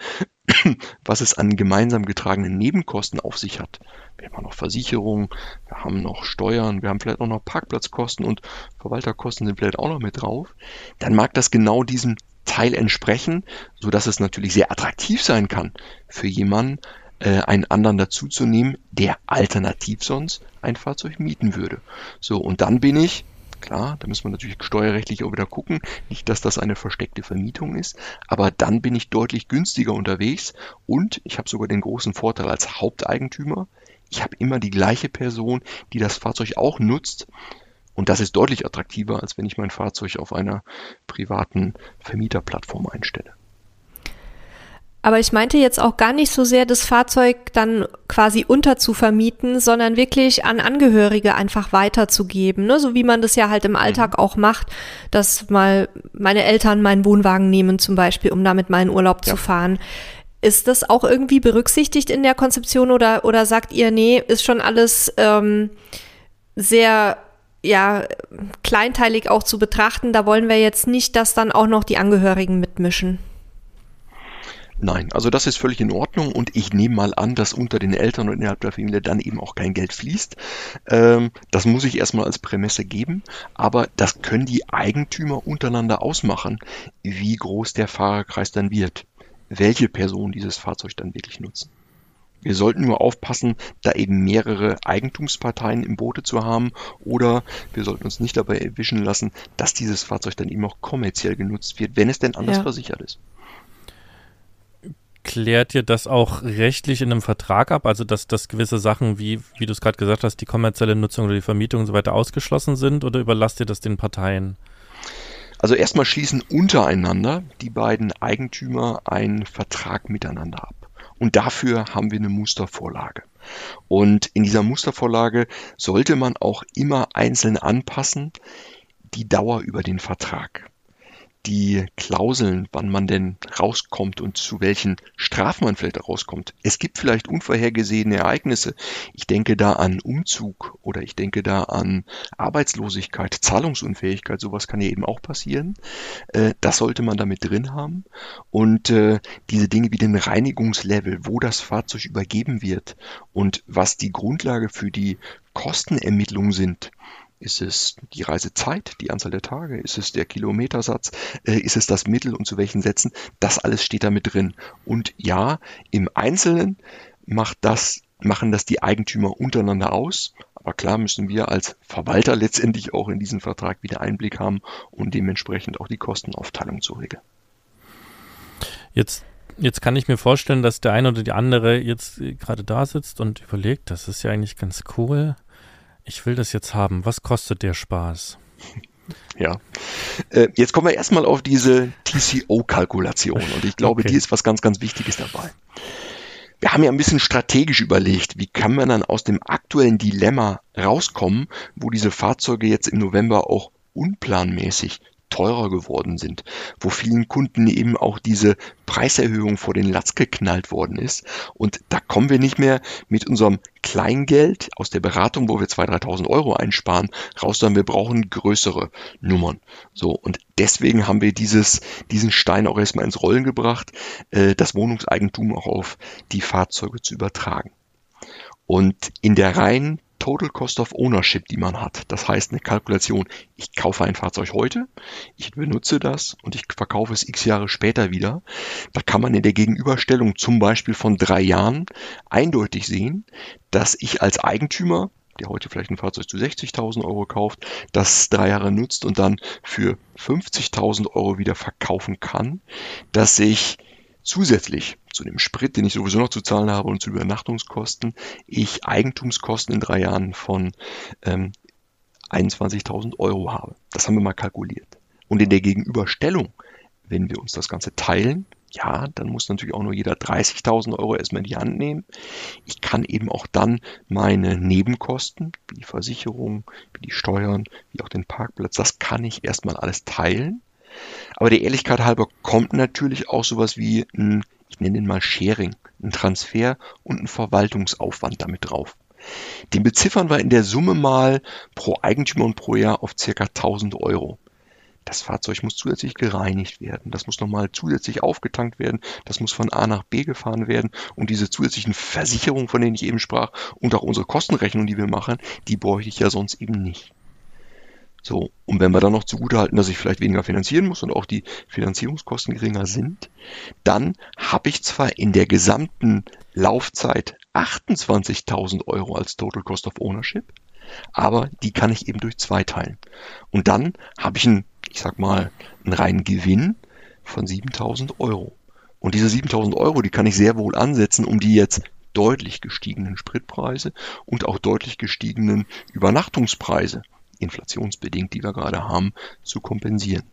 was es an gemeinsam getragenen Nebenkosten auf sich hat, wir haben noch Versicherungen, wir haben noch Steuern, wir haben vielleicht auch noch Parkplatzkosten und Verwalterkosten sind vielleicht auch noch mit drauf, dann mag das genau diesem Teil entsprechen, so dass es natürlich sehr attraktiv sein kann für jemanden, äh, einen anderen dazuzunehmen, der alternativ sonst ein Fahrzeug mieten würde. So, und dann bin ich Klar, da müssen wir natürlich steuerrechtlich auch wieder gucken. Nicht, dass das eine versteckte Vermietung ist, aber dann bin ich deutlich günstiger unterwegs und ich habe sogar den großen Vorteil als Haupteigentümer. Ich habe immer die gleiche Person, die das Fahrzeug auch nutzt. Und das ist deutlich attraktiver, als wenn ich mein Fahrzeug auf einer privaten Vermieterplattform einstelle. Aber ich meinte jetzt auch gar nicht so sehr, das Fahrzeug dann quasi unterzuvermieten, sondern wirklich an Angehörige einfach weiterzugeben, ne? so wie man das ja halt im Alltag mhm. auch macht, dass mal meine Eltern meinen Wohnwagen nehmen zum Beispiel, um damit meinen Urlaub ja. zu fahren. Ist das auch irgendwie berücksichtigt in der Konzeption oder, oder sagt ihr, nee, ist schon alles ähm, sehr ja, kleinteilig auch zu betrachten. Da wollen wir jetzt nicht, dass dann auch noch die Angehörigen mitmischen. Nein, also das ist völlig in Ordnung und ich nehme mal an, dass unter den Eltern und innerhalb der Familie dann eben auch kein Geld fließt. Ähm, das muss ich erstmal als Prämisse geben, aber das können die Eigentümer untereinander ausmachen, wie groß der Fahrerkreis dann wird, welche Personen dieses Fahrzeug dann wirklich nutzen. Wir sollten nur aufpassen, da eben mehrere Eigentumsparteien im Boote zu haben oder wir sollten uns nicht dabei erwischen lassen, dass dieses Fahrzeug dann eben auch kommerziell genutzt wird, wenn es denn anders ja. versichert ist klärt ihr das auch rechtlich in einem Vertrag ab? Also, dass, dass gewisse Sachen, wie, wie du es gerade gesagt hast, die kommerzielle Nutzung oder die Vermietung und so weiter ausgeschlossen sind oder überlasst ihr das den Parteien? Also erstmal schließen untereinander die beiden Eigentümer einen Vertrag miteinander ab. Und dafür haben wir eine Mustervorlage. Und in dieser Mustervorlage sollte man auch immer einzeln anpassen, die Dauer über den Vertrag die Klauseln, wann man denn rauskommt und zu welchen Strafen man vielleicht rauskommt. Es gibt vielleicht unvorhergesehene Ereignisse. Ich denke da an Umzug oder ich denke da an Arbeitslosigkeit, Zahlungsunfähigkeit. Sowas kann ja eben auch passieren. Äh, das sollte man damit drin haben. Und äh, diese Dinge wie den Reinigungslevel, wo das Fahrzeug übergeben wird und was die Grundlage für die Kostenermittlung sind, ist es die Reisezeit, die Anzahl der Tage? Ist es der Kilometersatz? Äh, ist es das Mittel und zu welchen Sätzen? Das alles steht da mit drin. Und ja, im Einzelnen macht das, machen das die Eigentümer untereinander aus. Aber klar müssen wir als Verwalter letztendlich auch in diesen Vertrag wieder Einblick haben und dementsprechend auch die Kostenaufteilung zu regeln. Jetzt Jetzt kann ich mir vorstellen, dass der eine oder die andere jetzt gerade da sitzt und überlegt, das ist ja eigentlich ganz cool ich will das jetzt haben. Was kostet der Spaß? Ja. Äh, jetzt kommen wir erstmal auf diese TCO-Kalkulation und ich glaube, okay. die ist was ganz, ganz Wichtiges dabei. Wir haben ja ein bisschen strategisch überlegt, wie kann man dann aus dem aktuellen Dilemma rauskommen, wo diese Fahrzeuge jetzt im November auch unplanmäßig teurer geworden sind, wo vielen Kunden eben auch diese Preiserhöhung vor den Latz geknallt worden ist. Und da kommen wir nicht mehr mit unserem Kleingeld aus der Beratung, wo wir 2.000, 3.000 Euro einsparen, raus, sondern wir brauchen größere Nummern. So, und deswegen haben wir dieses, diesen Stein auch erstmal ins Rollen gebracht, äh, das Wohnungseigentum auch auf die Fahrzeuge zu übertragen. Und in der reinen Total Cost of Ownership, die man hat. Das heißt eine Kalkulation, ich kaufe ein Fahrzeug heute, ich benutze das und ich verkaufe es x Jahre später wieder. Da kann man in der Gegenüberstellung zum Beispiel von drei Jahren eindeutig sehen, dass ich als Eigentümer der heute vielleicht ein Fahrzeug zu 60.000 Euro kauft, das drei Jahre nutzt und dann für 50.000 Euro wieder verkaufen kann, dass ich zusätzlich zu dem Sprit, den ich sowieso noch zu zahlen habe und zu Übernachtungskosten, ich Eigentumskosten in drei Jahren von ähm, 21.000 Euro habe. Das haben wir mal kalkuliert. Und in der Gegenüberstellung, wenn wir uns das Ganze teilen, ja, dann muss natürlich auch nur jeder 30.000 Euro erstmal in die Hand nehmen. Ich kann eben auch dann meine Nebenkosten, wie die Versicherung, wie die Steuern, wie auch den Parkplatz, das kann ich erstmal alles teilen. Aber der Ehrlichkeit halber kommt natürlich auch sowas wie ein, ich nenne ihn mal Sharing, ein Transfer und ein Verwaltungsaufwand damit drauf. Den beziffern wir in der Summe mal pro Eigentümer und pro Jahr auf circa 1000 Euro. Das Fahrzeug muss zusätzlich gereinigt werden, das muss nochmal zusätzlich aufgetankt werden, das muss von A nach B gefahren werden und diese zusätzlichen Versicherungen, von denen ich eben sprach, und auch unsere Kostenrechnung, die wir machen, die bräuchte ich ja sonst eben nicht. So, und wenn wir dann noch zugutehalten, dass ich vielleicht weniger finanzieren muss und auch die Finanzierungskosten geringer sind, dann habe ich zwar in der gesamten Laufzeit 28.000 Euro als Total Cost of Ownership, aber die kann ich eben durch zwei teilen. Und dann habe ich einen, ich sag mal, einen reinen Gewinn von 7.000 Euro. Und diese 7.000 Euro, die kann ich sehr wohl ansetzen, um die jetzt deutlich gestiegenen Spritpreise und auch deutlich gestiegenen Übernachtungspreise inflationsbedingt, die wir gerade haben, zu kompensieren.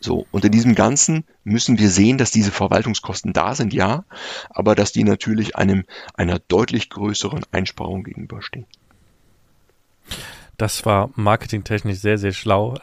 So, und in diesem Ganzen müssen wir sehen, dass diese Verwaltungskosten da sind, ja, aber dass die natürlich einem, einer deutlich größeren Einsparung gegenüberstehen. Das war marketingtechnisch sehr, sehr schlau.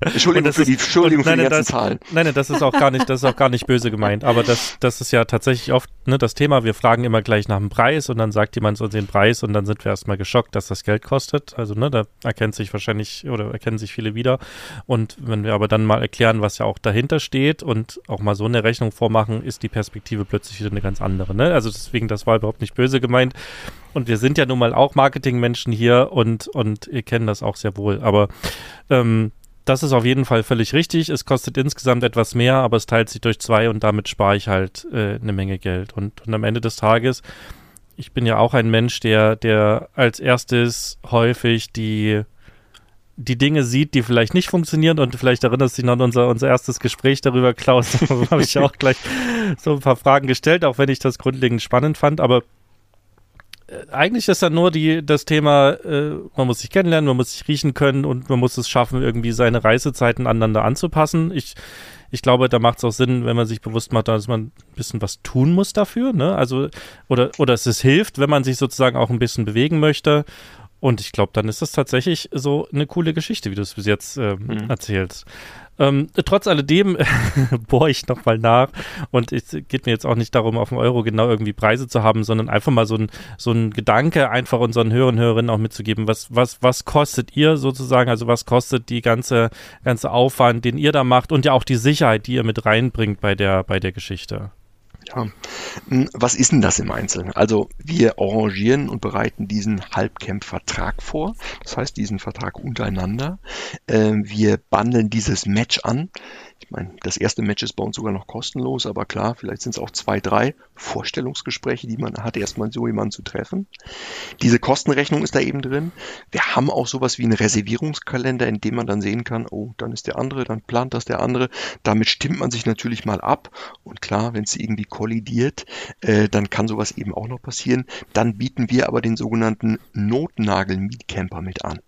Entschuldigung für die, Entschuldigung nein, für die ganzen das, Zahlen. Nein, nein, das ist auch gar nicht, das ist auch gar nicht böse gemeint. Aber das, das ist ja tatsächlich oft ne, das Thema. Wir fragen immer gleich nach dem Preis und dann sagt jemand uns den Preis und dann sind wir erstmal geschockt, dass das Geld kostet. Also, ne, da erkennt sich wahrscheinlich oder erkennen sich viele wieder. Und wenn wir aber dann mal erklären, was ja auch dahinter steht und auch mal so eine Rechnung vormachen, ist die Perspektive plötzlich wieder eine ganz andere. Ne? Also deswegen, das war überhaupt nicht böse gemeint. Und wir sind ja nun mal auch Marketingmenschen hier und, und ihr kennt das auch sehr wohl. Aber ähm, das ist auf jeden Fall völlig richtig. Es kostet insgesamt etwas mehr, aber es teilt sich durch zwei und damit spare ich halt äh, eine Menge Geld. Und, und am Ende des Tages, ich bin ja auch ein Mensch, der, der als erstes häufig die, die Dinge sieht, die vielleicht nicht funktionieren und vielleicht erinnerst du dich noch an unser, unser erstes Gespräch darüber, Klaus. Da habe ich auch gleich so ein paar Fragen gestellt, auch wenn ich das grundlegend spannend fand. Aber eigentlich ist ja nur die, das Thema, äh, man muss sich kennenlernen, man muss sich riechen können und man muss es schaffen, irgendwie seine Reisezeiten aneinander anzupassen. Ich, ich glaube, da macht es auch Sinn, wenn man sich bewusst macht, dass man ein bisschen was tun muss dafür. Ne? Also, oder, oder es ist hilft, wenn man sich sozusagen auch ein bisschen bewegen möchte. Und ich glaube, dann ist das tatsächlich so eine coole Geschichte, wie du es bis jetzt äh, mhm. erzählst. Ähm, trotz alledem bohre ich nochmal nach und es geht mir jetzt auch nicht darum, auf dem Euro genau irgendwie Preise zu haben, sondern einfach mal so ein, so ein Gedanke einfach unseren Hörern und Hörerinnen auch mitzugeben. Was, was, was kostet ihr sozusagen? Also was kostet die ganze, ganze Aufwand, den ihr da macht und ja auch die Sicherheit, die ihr mit reinbringt bei der, bei der Geschichte? Ja. Hm, was ist denn das im Einzelnen? Also wir arrangieren und bereiten diesen Halbcamp-Vertrag vor, das heißt diesen Vertrag untereinander. Ähm, wir bundeln dieses Match an. Ich meine, das erste Match ist bei uns sogar noch kostenlos, aber klar, vielleicht sind es auch zwei, drei Vorstellungsgespräche, die man hat, erstmal so jemanden zu treffen. Diese Kostenrechnung ist da eben drin. Wir haben auch sowas wie einen Reservierungskalender, in dem man dann sehen kann, oh, dann ist der andere, dann plant das der andere. Damit stimmt man sich natürlich mal ab. Und klar, wenn es irgendwie kollidiert, äh, dann kann sowas eben auch noch passieren. Dann bieten wir aber den sogenannten Notnagel-Mietcamper mit an.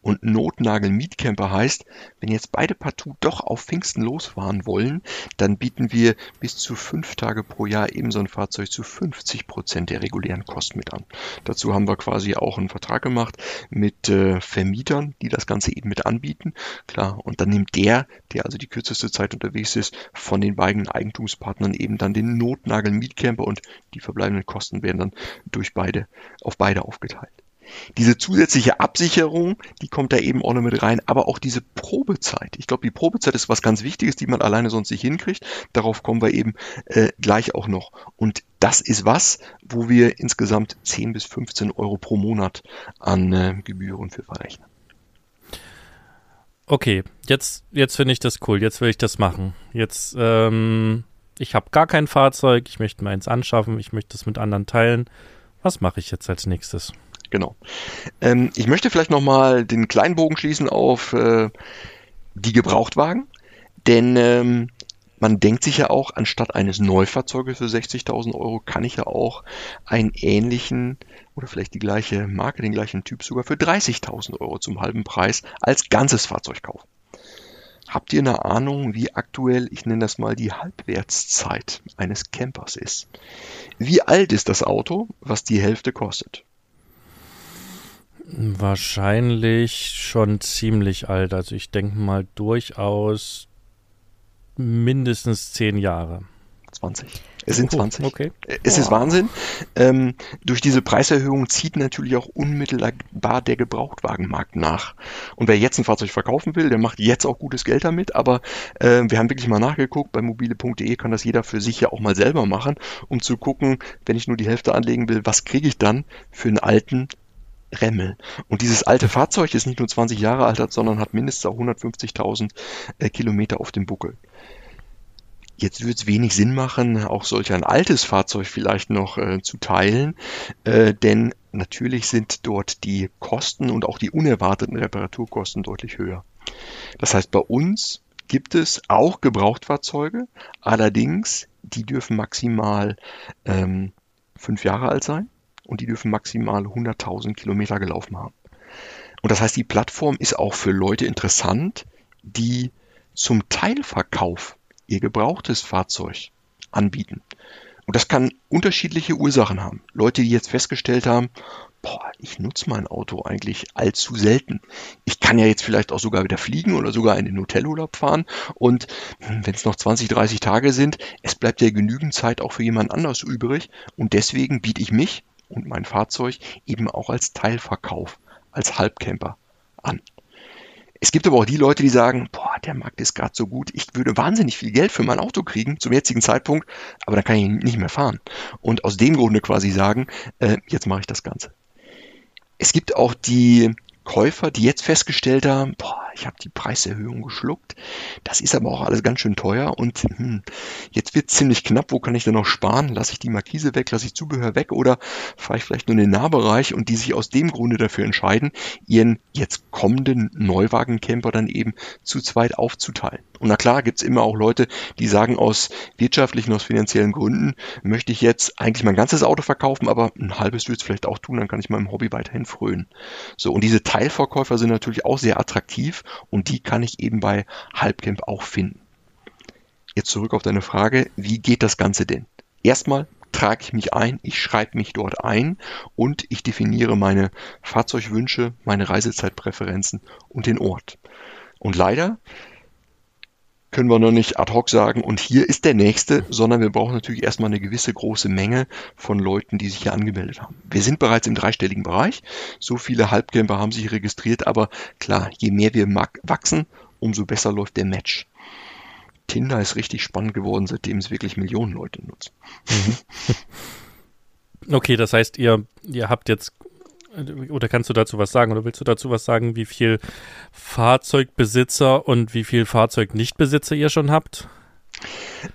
Und Notnagel-Mietcamper heißt, wenn jetzt beide partout doch auf Pfingsten losfahren wollen, dann bieten wir bis zu fünf Tage pro Jahr eben so ein Fahrzeug zu 50 Prozent der regulären Kosten mit an. Dazu haben wir quasi auch einen Vertrag gemacht mit äh, Vermietern, die das Ganze eben mit anbieten. Klar, und dann nimmt der, der also die kürzeste Zeit unterwegs ist, von den beiden Eigentumspartnern eben dann den Notnagel-Mietcamper und die verbleibenden Kosten werden dann durch beide auf beide aufgeteilt. Diese zusätzliche Absicherung, die kommt da eben auch noch mit rein, aber auch diese Probezeit. Ich glaube, die Probezeit ist was ganz Wichtiges, die man alleine sonst nicht hinkriegt. Darauf kommen wir eben äh, gleich auch noch. Und das ist was, wo wir insgesamt 10 bis 15 Euro pro Monat an äh, Gebühren für verrechnen. Okay, jetzt, jetzt finde ich das cool. Jetzt will ich das machen. Jetzt, ähm, ich habe gar kein Fahrzeug. Ich möchte mir eins anschaffen. Ich möchte es mit anderen teilen. Was mache ich jetzt als nächstes? Genau. Ähm, ich möchte vielleicht nochmal den kleinen Bogen schließen auf äh, die Gebrauchtwagen, denn ähm, man denkt sich ja auch, anstatt eines Neufahrzeuges für 60.000 Euro kann ich ja auch einen ähnlichen oder vielleicht die gleiche Marke, den gleichen Typ sogar für 30.000 Euro zum halben Preis als ganzes Fahrzeug kaufen. Habt ihr eine Ahnung, wie aktuell, ich nenne das mal die Halbwertszeit eines Campers ist? Wie alt ist das Auto, was die Hälfte kostet? Wahrscheinlich schon ziemlich alt. Also ich denke mal durchaus mindestens zehn Jahre. 20. Es sind 20. Okay. Es ist Wahnsinn. Ähm, durch diese Preiserhöhung zieht natürlich auch unmittelbar der Gebrauchtwagenmarkt nach. Und wer jetzt ein Fahrzeug verkaufen will, der macht jetzt auch gutes Geld damit. Aber äh, wir haben wirklich mal nachgeguckt. Bei mobile.de kann das jeder für sich ja auch mal selber machen, um zu gucken, wenn ich nur die Hälfte anlegen will, was kriege ich dann für einen alten Remmel. Und dieses alte Fahrzeug ist nicht nur 20 Jahre alt, sondern hat mindestens auch 150.000 äh, Kilometer auf dem Buckel. Jetzt wird es wenig Sinn machen, auch solch ein altes Fahrzeug vielleicht noch äh, zu teilen, äh, denn natürlich sind dort die Kosten und auch die unerwarteten Reparaturkosten deutlich höher. Das heißt, bei uns gibt es auch Gebrauchtfahrzeuge, allerdings die dürfen maximal ähm, fünf Jahre alt sein und die dürfen maximal 100.000 Kilometer gelaufen haben. Und das heißt, die Plattform ist auch für Leute interessant, die zum Teilverkauf ihr gebrauchtes Fahrzeug anbieten. Und das kann unterschiedliche Ursachen haben. Leute, die jetzt festgestellt haben, boah, ich nutze mein Auto eigentlich allzu selten. Ich kann ja jetzt vielleicht auch sogar wieder fliegen oder sogar in den Hotelurlaub fahren. Und hm, wenn es noch 20, 30 Tage sind, es bleibt ja genügend Zeit auch für jemand anders übrig. Und deswegen biete ich mich und mein Fahrzeug eben auch als Teilverkauf, als Halbcamper an. Es gibt aber auch die Leute, die sagen, boah, der Markt ist gerade so gut, ich würde wahnsinnig viel Geld für mein Auto kriegen zum jetzigen Zeitpunkt, aber dann kann ich nicht mehr fahren. Und aus dem Grunde quasi sagen, äh, jetzt mache ich das Ganze. Es gibt auch die Käufer, die jetzt festgestellt haben, boah, ich habe die Preiserhöhung geschluckt, das ist aber auch alles ganz schön teuer und hm, jetzt wird ziemlich knapp, wo kann ich denn noch sparen? Lasse ich die Markise weg, lasse ich Zubehör weg oder fahre ich vielleicht nur in den Nahbereich und die sich aus dem Grunde dafür entscheiden, ihren jetzt kommenden Neuwagencamper dann eben zu zweit aufzuteilen. Und na klar gibt's immer auch Leute, die sagen, aus wirtschaftlichen, aus finanziellen Gründen möchte ich jetzt eigentlich mein ganzes Auto verkaufen, aber ein halbes würde es vielleicht auch tun, dann kann ich meinem Hobby weiterhin frönen. So, und diese Teilverkäufer sind natürlich auch sehr attraktiv und die kann ich eben bei Halbcamp auch finden. Jetzt zurück auf deine Frage, wie geht das Ganze denn? Erstmal trage ich mich ein, ich schreibe mich dort ein und ich definiere meine Fahrzeugwünsche, meine Reisezeitpräferenzen und den Ort. Und leider können wir noch nicht ad hoc sagen, und hier ist der nächste, sondern wir brauchen natürlich erstmal eine gewisse große Menge von Leuten, die sich hier angemeldet haben. Wir sind bereits im dreistelligen Bereich. So viele Halbcamper haben sich registriert, aber klar, je mehr wir wachsen, umso besser läuft der Match. Tinder ist richtig spannend geworden, seitdem es wirklich Millionen Leute nutzen. Mhm. Okay, das heißt, ihr, ihr habt jetzt oder kannst du dazu was sagen oder willst du dazu was sagen, wie viel Fahrzeugbesitzer und wie viel Fahrzeugnichtbesitzer ihr schon habt?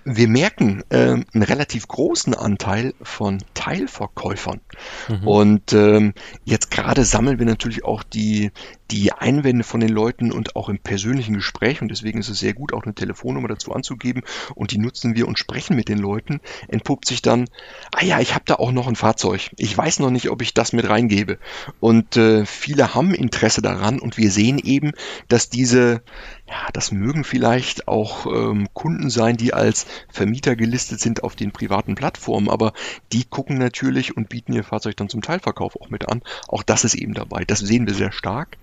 Wir merken äh, einen relativ großen Anteil von Teilverkäufern. Mhm. Und ähm, jetzt gerade sammeln wir natürlich auch die die Einwände von den Leuten und auch im persönlichen Gespräch, und deswegen ist es sehr gut, auch eine Telefonnummer dazu anzugeben, und die nutzen wir und sprechen mit den Leuten, entpuppt sich dann, ah ja, ich habe da auch noch ein Fahrzeug. Ich weiß noch nicht, ob ich das mit reingebe. Und äh, viele haben Interesse daran und wir sehen eben, dass diese ja, das mögen vielleicht auch ähm, Kunden sein, die als Vermieter gelistet sind auf den privaten Plattformen, aber die gucken natürlich und bieten ihr Fahrzeug dann zum Teilverkauf auch mit an. Auch das ist eben dabei. Das sehen wir sehr stark.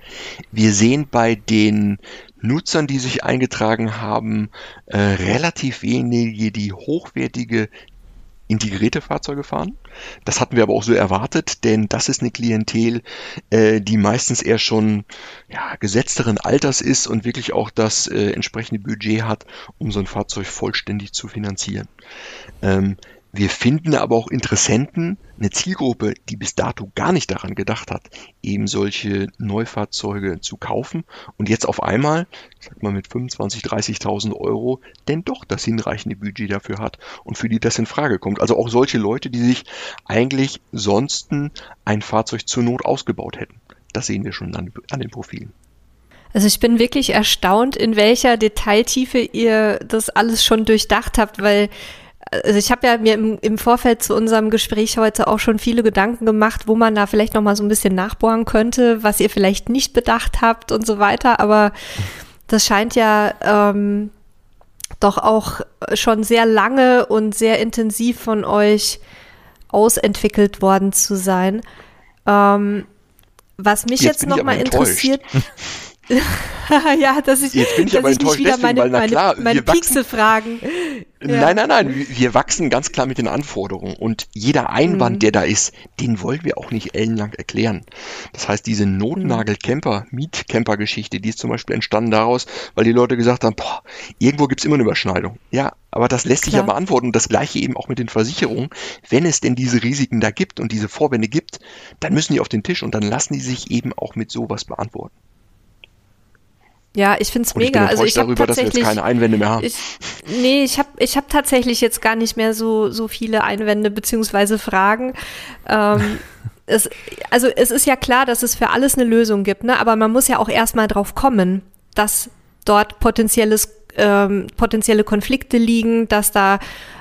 Wir sehen bei den Nutzern, die sich eingetragen haben, äh, relativ wenige, die hochwertige integrierte Fahrzeuge fahren. Das hatten wir aber auch so erwartet, denn das ist eine Klientel, äh, die meistens eher schon ja, gesetzteren Alters ist und wirklich auch das äh, entsprechende Budget hat, um so ein Fahrzeug vollständig zu finanzieren. Ähm, wir finden aber auch Interessenten, eine Zielgruppe, die bis dato gar nicht daran gedacht hat, eben solche Neufahrzeuge zu kaufen und jetzt auf einmal, ich sag mal mit 25.000, 30.000 Euro, denn doch das hinreichende Budget dafür hat und für die das in Frage kommt. Also auch solche Leute, die sich eigentlich sonst ein Fahrzeug zur Not ausgebaut hätten. Das sehen wir schon an, an den Profilen. Also ich bin wirklich erstaunt, in welcher Detailtiefe ihr das alles schon durchdacht habt, weil also ich habe ja mir im, im, Vorfeld zu unserem Gespräch heute auch schon viele Gedanken gemacht, wo man da vielleicht noch mal so ein bisschen nachbohren könnte, was ihr vielleicht nicht bedacht habt und so weiter. Aber das scheint ja ähm, doch auch schon sehr lange und sehr intensiv von euch ausentwickelt worden zu sein. Ähm, was mich jetzt, jetzt noch mal interessiert. ja, dass ich, Jetzt bin ich aber enttäuscht deswegen, meine, weil, na klar, meine, meine wir wachsen- fragen. Ja. Nein, nein, nein, wir wachsen ganz klar mit den Anforderungen und jeder Einwand, Mhm. der da ist, den wollen wir auch nicht ellenlang erklären. Das heißt, diese Mhm. Notnagel-Camper, Miet-Camper-Geschichte, die ist zum Beispiel entstanden daraus, weil die Leute gesagt haben, boah, irgendwo gibt's immer eine Überschneidung. Ja, aber das lässt sich ja Klar. beantworten und das gleiche eben auch mit den Versicherungen. Wenn es denn diese Risiken da gibt und diese Vorwände gibt, dann müssen die auf den Tisch und dann lassen die sich eben auch mit sowas beantworten. Ja, ich find's Und ich bin mega. Also enttäuscht ich habe darüber, dass wir jetzt tatsächlich, keine Einwände mehr haben. ich, nee, ich habe ich hab tatsächlich jetzt gar nicht mehr so so viele Einwände beziehungsweise Fragen. Ähm, es, also es ist ja klar, dass es für alles eine Lösung gibt, ne? Aber man muss ja auch erstmal drauf kommen, dass dort potenzielles ähm, potenzielle Konflikte liegen, dass da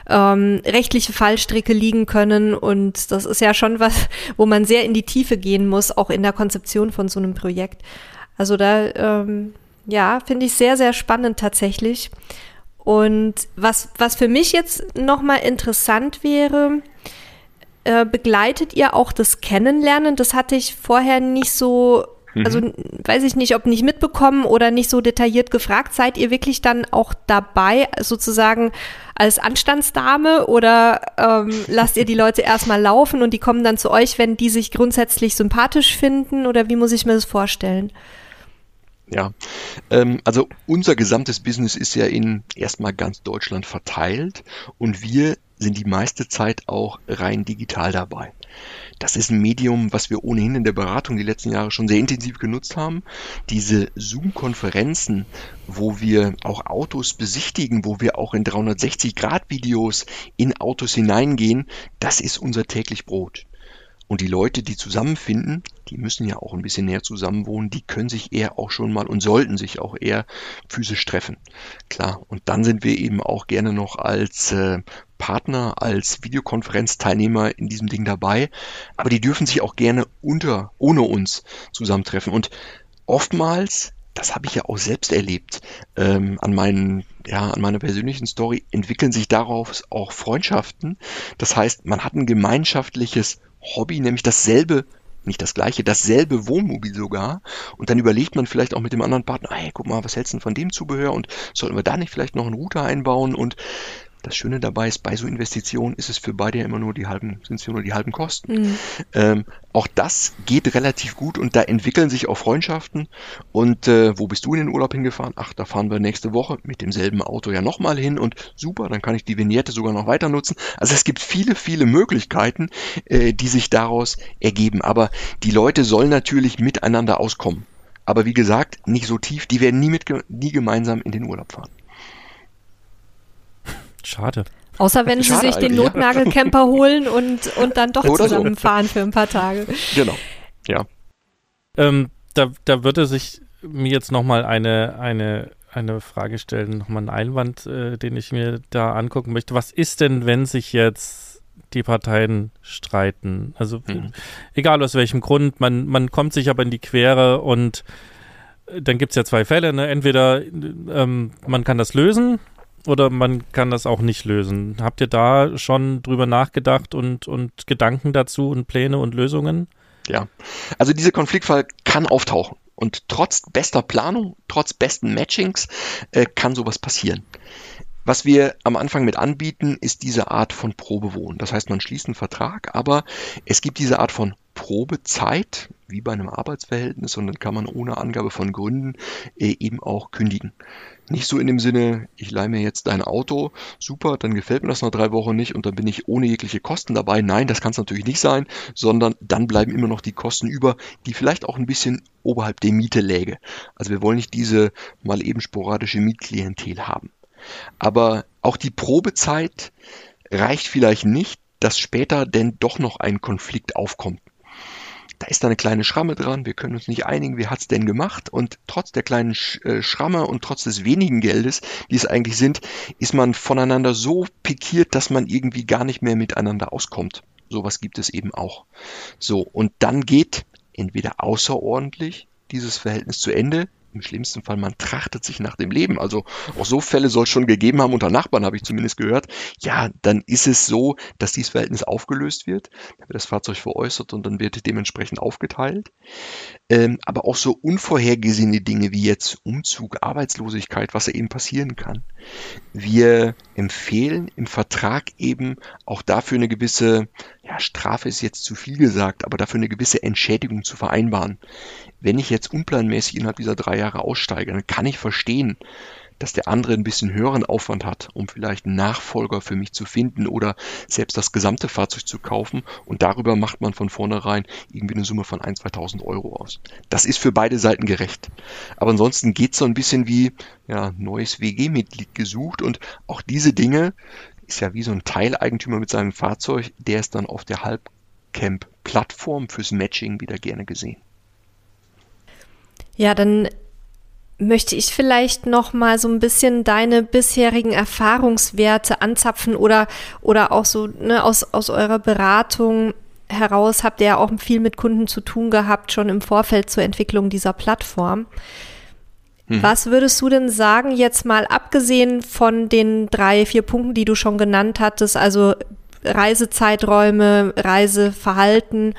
ähm, rechtliche Fallstricke liegen können und das ist ja schon was, wo man sehr in die Tiefe gehen muss, auch in der Konzeption von so einem Projekt. Also da, ähm, ja, finde ich sehr, sehr spannend tatsächlich. Und was, was für mich jetzt nochmal interessant wäre, äh, begleitet ihr auch das Kennenlernen? Das hatte ich vorher nicht so, also n- weiß ich nicht, ob nicht mitbekommen oder nicht so detailliert gefragt. Seid ihr wirklich dann auch dabei, sozusagen als Anstandsdame oder ähm, lasst ihr die Leute erstmal laufen und die kommen dann zu euch, wenn die sich grundsätzlich sympathisch finden? Oder wie muss ich mir das vorstellen? Ja, ähm, also unser gesamtes Business ist ja in erstmal ganz Deutschland verteilt und wir sind die meiste Zeit auch rein digital dabei. Das ist ein Medium, was wir ohnehin in der Beratung die letzten Jahre schon sehr intensiv genutzt haben. Diese Zoom-Konferenzen, wo wir auch Autos besichtigen, wo wir auch in 360-Grad-Videos in Autos hineingehen, das ist unser täglich Brot. Und die Leute, die zusammenfinden, die müssen ja auch ein bisschen näher zusammenwohnen, die können sich eher auch schon mal und sollten sich auch eher physisch treffen. Klar, und dann sind wir eben auch gerne noch als äh, Partner, als Videokonferenzteilnehmer in diesem Ding dabei. Aber die dürfen sich auch gerne unter, ohne uns zusammentreffen. Und oftmals, das habe ich ja auch selbst erlebt, ähm, an meinen, ja, an meiner persönlichen Story entwickeln sich daraus auch Freundschaften. Das heißt, man hat ein gemeinschaftliches Hobby, nämlich dasselbe, nicht das gleiche, dasselbe Wohnmobil sogar. Und dann überlegt man vielleicht auch mit dem anderen Partner, hey, guck mal, was hältst du denn von dem Zubehör und sollten wir da nicht vielleicht noch einen Router einbauen? Und das Schöne dabei ist, bei so Investitionen ist es für beide ja immer nur die halben, sind es ja nur die halben Kosten. Ähm, auch das geht relativ gut und da entwickeln sich auch Freundschaften. Und äh, wo bist du in den Urlaub hingefahren? Ach, da fahren wir nächste Woche mit demselben Auto ja nochmal hin und super, dann kann ich die Vignette sogar noch weiter nutzen. Also es gibt viele, viele Möglichkeiten, äh, die sich daraus ergeben. Aber die Leute sollen natürlich miteinander auskommen. Aber wie gesagt, nicht so tief, die werden nie, mit, nie gemeinsam in den Urlaub fahren. Schade. Außer wenn sie Schade sich den. Notnagelcamper holen und, und dann doch Oder so. zusammenfahren für ein paar Tage. Genau. Ja. Ähm, da, da würde sich mir jetzt nochmal eine, eine, eine Frage stellen, nochmal einen Einwand, äh, den ich mir da angucken möchte. Was ist denn, wenn sich jetzt die Parteien streiten? Also mhm. egal aus welchem Grund, man, man kommt sich aber in die Quere und dann gibt es ja zwei Fälle. Ne? Entweder ähm, man kann das lösen oder man kann das auch nicht lösen. Habt ihr da schon drüber nachgedacht und, und Gedanken dazu und Pläne und Lösungen? Ja, also dieser Konfliktfall kann auftauchen. Und trotz bester Planung, trotz besten Matchings äh, kann sowas passieren. Was wir am Anfang mit anbieten, ist diese Art von Probewohnen. Das heißt, man schließt einen Vertrag, aber es gibt diese Art von Probezeit, wie bei einem Arbeitsverhältnis, und dann kann man ohne Angabe von Gründen äh, eben auch kündigen. Nicht so in dem Sinne, ich leihe mir jetzt dein Auto, super, dann gefällt mir das nach drei Wochen nicht und dann bin ich ohne jegliche Kosten dabei. Nein, das kann es natürlich nicht sein, sondern dann bleiben immer noch die Kosten über, die vielleicht auch ein bisschen oberhalb der Miete läge. Also wir wollen nicht diese mal eben sporadische Mietklientel haben. Aber auch die Probezeit reicht vielleicht nicht, dass später denn doch noch ein Konflikt aufkommt da ist da eine kleine Schramme dran, wir können uns nicht einigen, wie hat's denn gemacht? Und trotz der kleinen äh, Schramme und trotz des wenigen Geldes, die es eigentlich sind, ist man voneinander so pikiert, dass man irgendwie gar nicht mehr miteinander auskommt. Sowas gibt es eben auch. So, und dann geht entweder außerordentlich dieses Verhältnis zu Ende, im schlimmsten Fall, man trachtet sich nach dem Leben. Also auch so Fälle soll es schon gegeben haben, unter Nachbarn habe ich zumindest gehört. Ja, dann ist es so, dass dieses Verhältnis aufgelöst wird. Dann wird das Fahrzeug veräußert und dann wird dementsprechend aufgeteilt. Ähm, aber auch so unvorhergesehene Dinge wie jetzt Umzug, Arbeitslosigkeit, was eben passieren kann. Wir empfehlen im Vertrag eben auch dafür eine gewisse, ja, Strafe ist jetzt zu viel gesagt, aber dafür eine gewisse Entschädigung zu vereinbaren wenn ich jetzt unplanmäßig innerhalb dieser drei Jahre aussteige, dann kann ich verstehen, dass der andere ein bisschen höheren Aufwand hat, um vielleicht einen Nachfolger für mich zu finden oder selbst das gesamte Fahrzeug zu kaufen und darüber macht man von vornherein irgendwie eine Summe von 1.000, 2.000 Euro aus. Das ist für beide Seiten gerecht. Aber ansonsten geht es so ein bisschen wie ja, neues WG-Mitglied gesucht und auch diese Dinge ist ja wie so ein Teileigentümer mit seinem Fahrzeug, der ist dann auf der Halbcamp-Plattform fürs Matching wieder gerne gesehen. Ja, dann möchte ich vielleicht noch mal so ein bisschen deine bisherigen Erfahrungswerte anzapfen oder oder auch so ne, aus aus eurer Beratung heraus habt ihr ja auch viel mit Kunden zu tun gehabt schon im Vorfeld zur Entwicklung dieser Plattform. Hm. Was würdest du denn sagen, jetzt mal abgesehen von den drei, vier Punkten, die du schon genannt hattest, also Reisezeiträume, Reiseverhalten,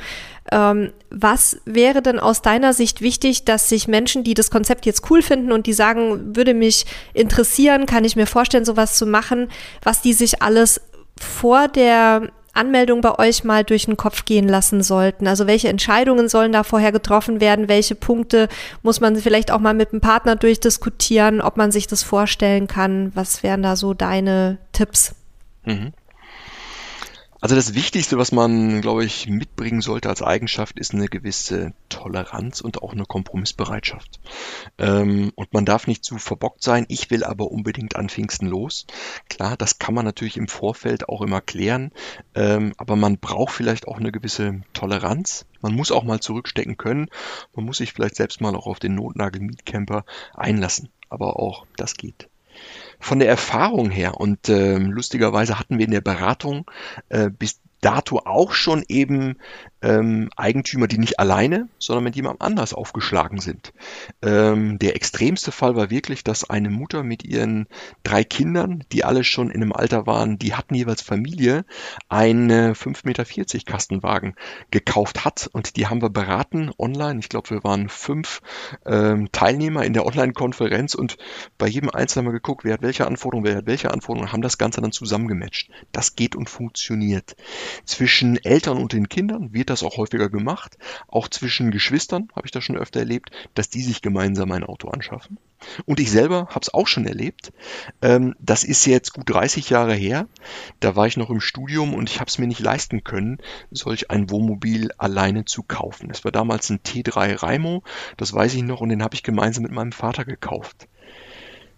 ähm, was wäre denn aus deiner Sicht wichtig, dass sich Menschen, die das Konzept jetzt cool finden und die sagen, würde mich interessieren, kann ich mir vorstellen, sowas zu machen, was die sich alles vor der Anmeldung bei euch mal durch den Kopf gehen lassen sollten? Also welche Entscheidungen sollen da vorher getroffen werden? Welche Punkte muss man vielleicht auch mal mit dem Partner durchdiskutieren, ob man sich das vorstellen kann? Was wären da so deine Tipps? Mhm. Also das Wichtigste, was man, glaube ich, mitbringen sollte als Eigenschaft, ist eine gewisse Toleranz und auch eine Kompromissbereitschaft. Ähm, und man darf nicht zu verbockt sein, ich will aber unbedingt an Pfingsten los. Klar, das kann man natürlich im Vorfeld auch immer klären, ähm, aber man braucht vielleicht auch eine gewisse Toleranz. Man muss auch mal zurückstecken können. Man muss sich vielleicht selbst mal auch auf den Notnagel Mietcamper einlassen. Aber auch das geht von der Erfahrung her. Und äh, lustigerweise hatten wir in der Beratung äh, bis dato auch schon eben ähm, Eigentümer, die nicht alleine, sondern mit jemandem anders aufgeschlagen sind. Ähm, der extremste Fall war wirklich, dass eine Mutter mit ihren drei Kindern, die alle schon in einem Alter waren, die hatten jeweils Familie, einen 5,40 Meter Kastenwagen gekauft hat und die haben wir beraten online. Ich glaube, wir waren fünf ähm, Teilnehmer in der Online-Konferenz und bei jedem Einzelnen haben wir geguckt, wer hat welche Anforderungen, wer hat welche Anforderungen und haben das Ganze dann zusammengematcht. Das geht und funktioniert. Zwischen Eltern und den Kindern wird das auch häufiger gemacht. Auch zwischen Geschwistern habe ich das schon öfter erlebt, dass die sich gemeinsam ein Auto anschaffen. Und ich selber habe es auch schon erlebt. Ähm, das ist jetzt gut 30 Jahre her. Da war ich noch im Studium und ich habe es mir nicht leisten können, solch ein Wohnmobil alleine zu kaufen. Es war damals ein T3 Raimo, das weiß ich noch, und den habe ich gemeinsam mit meinem Vater gekauft.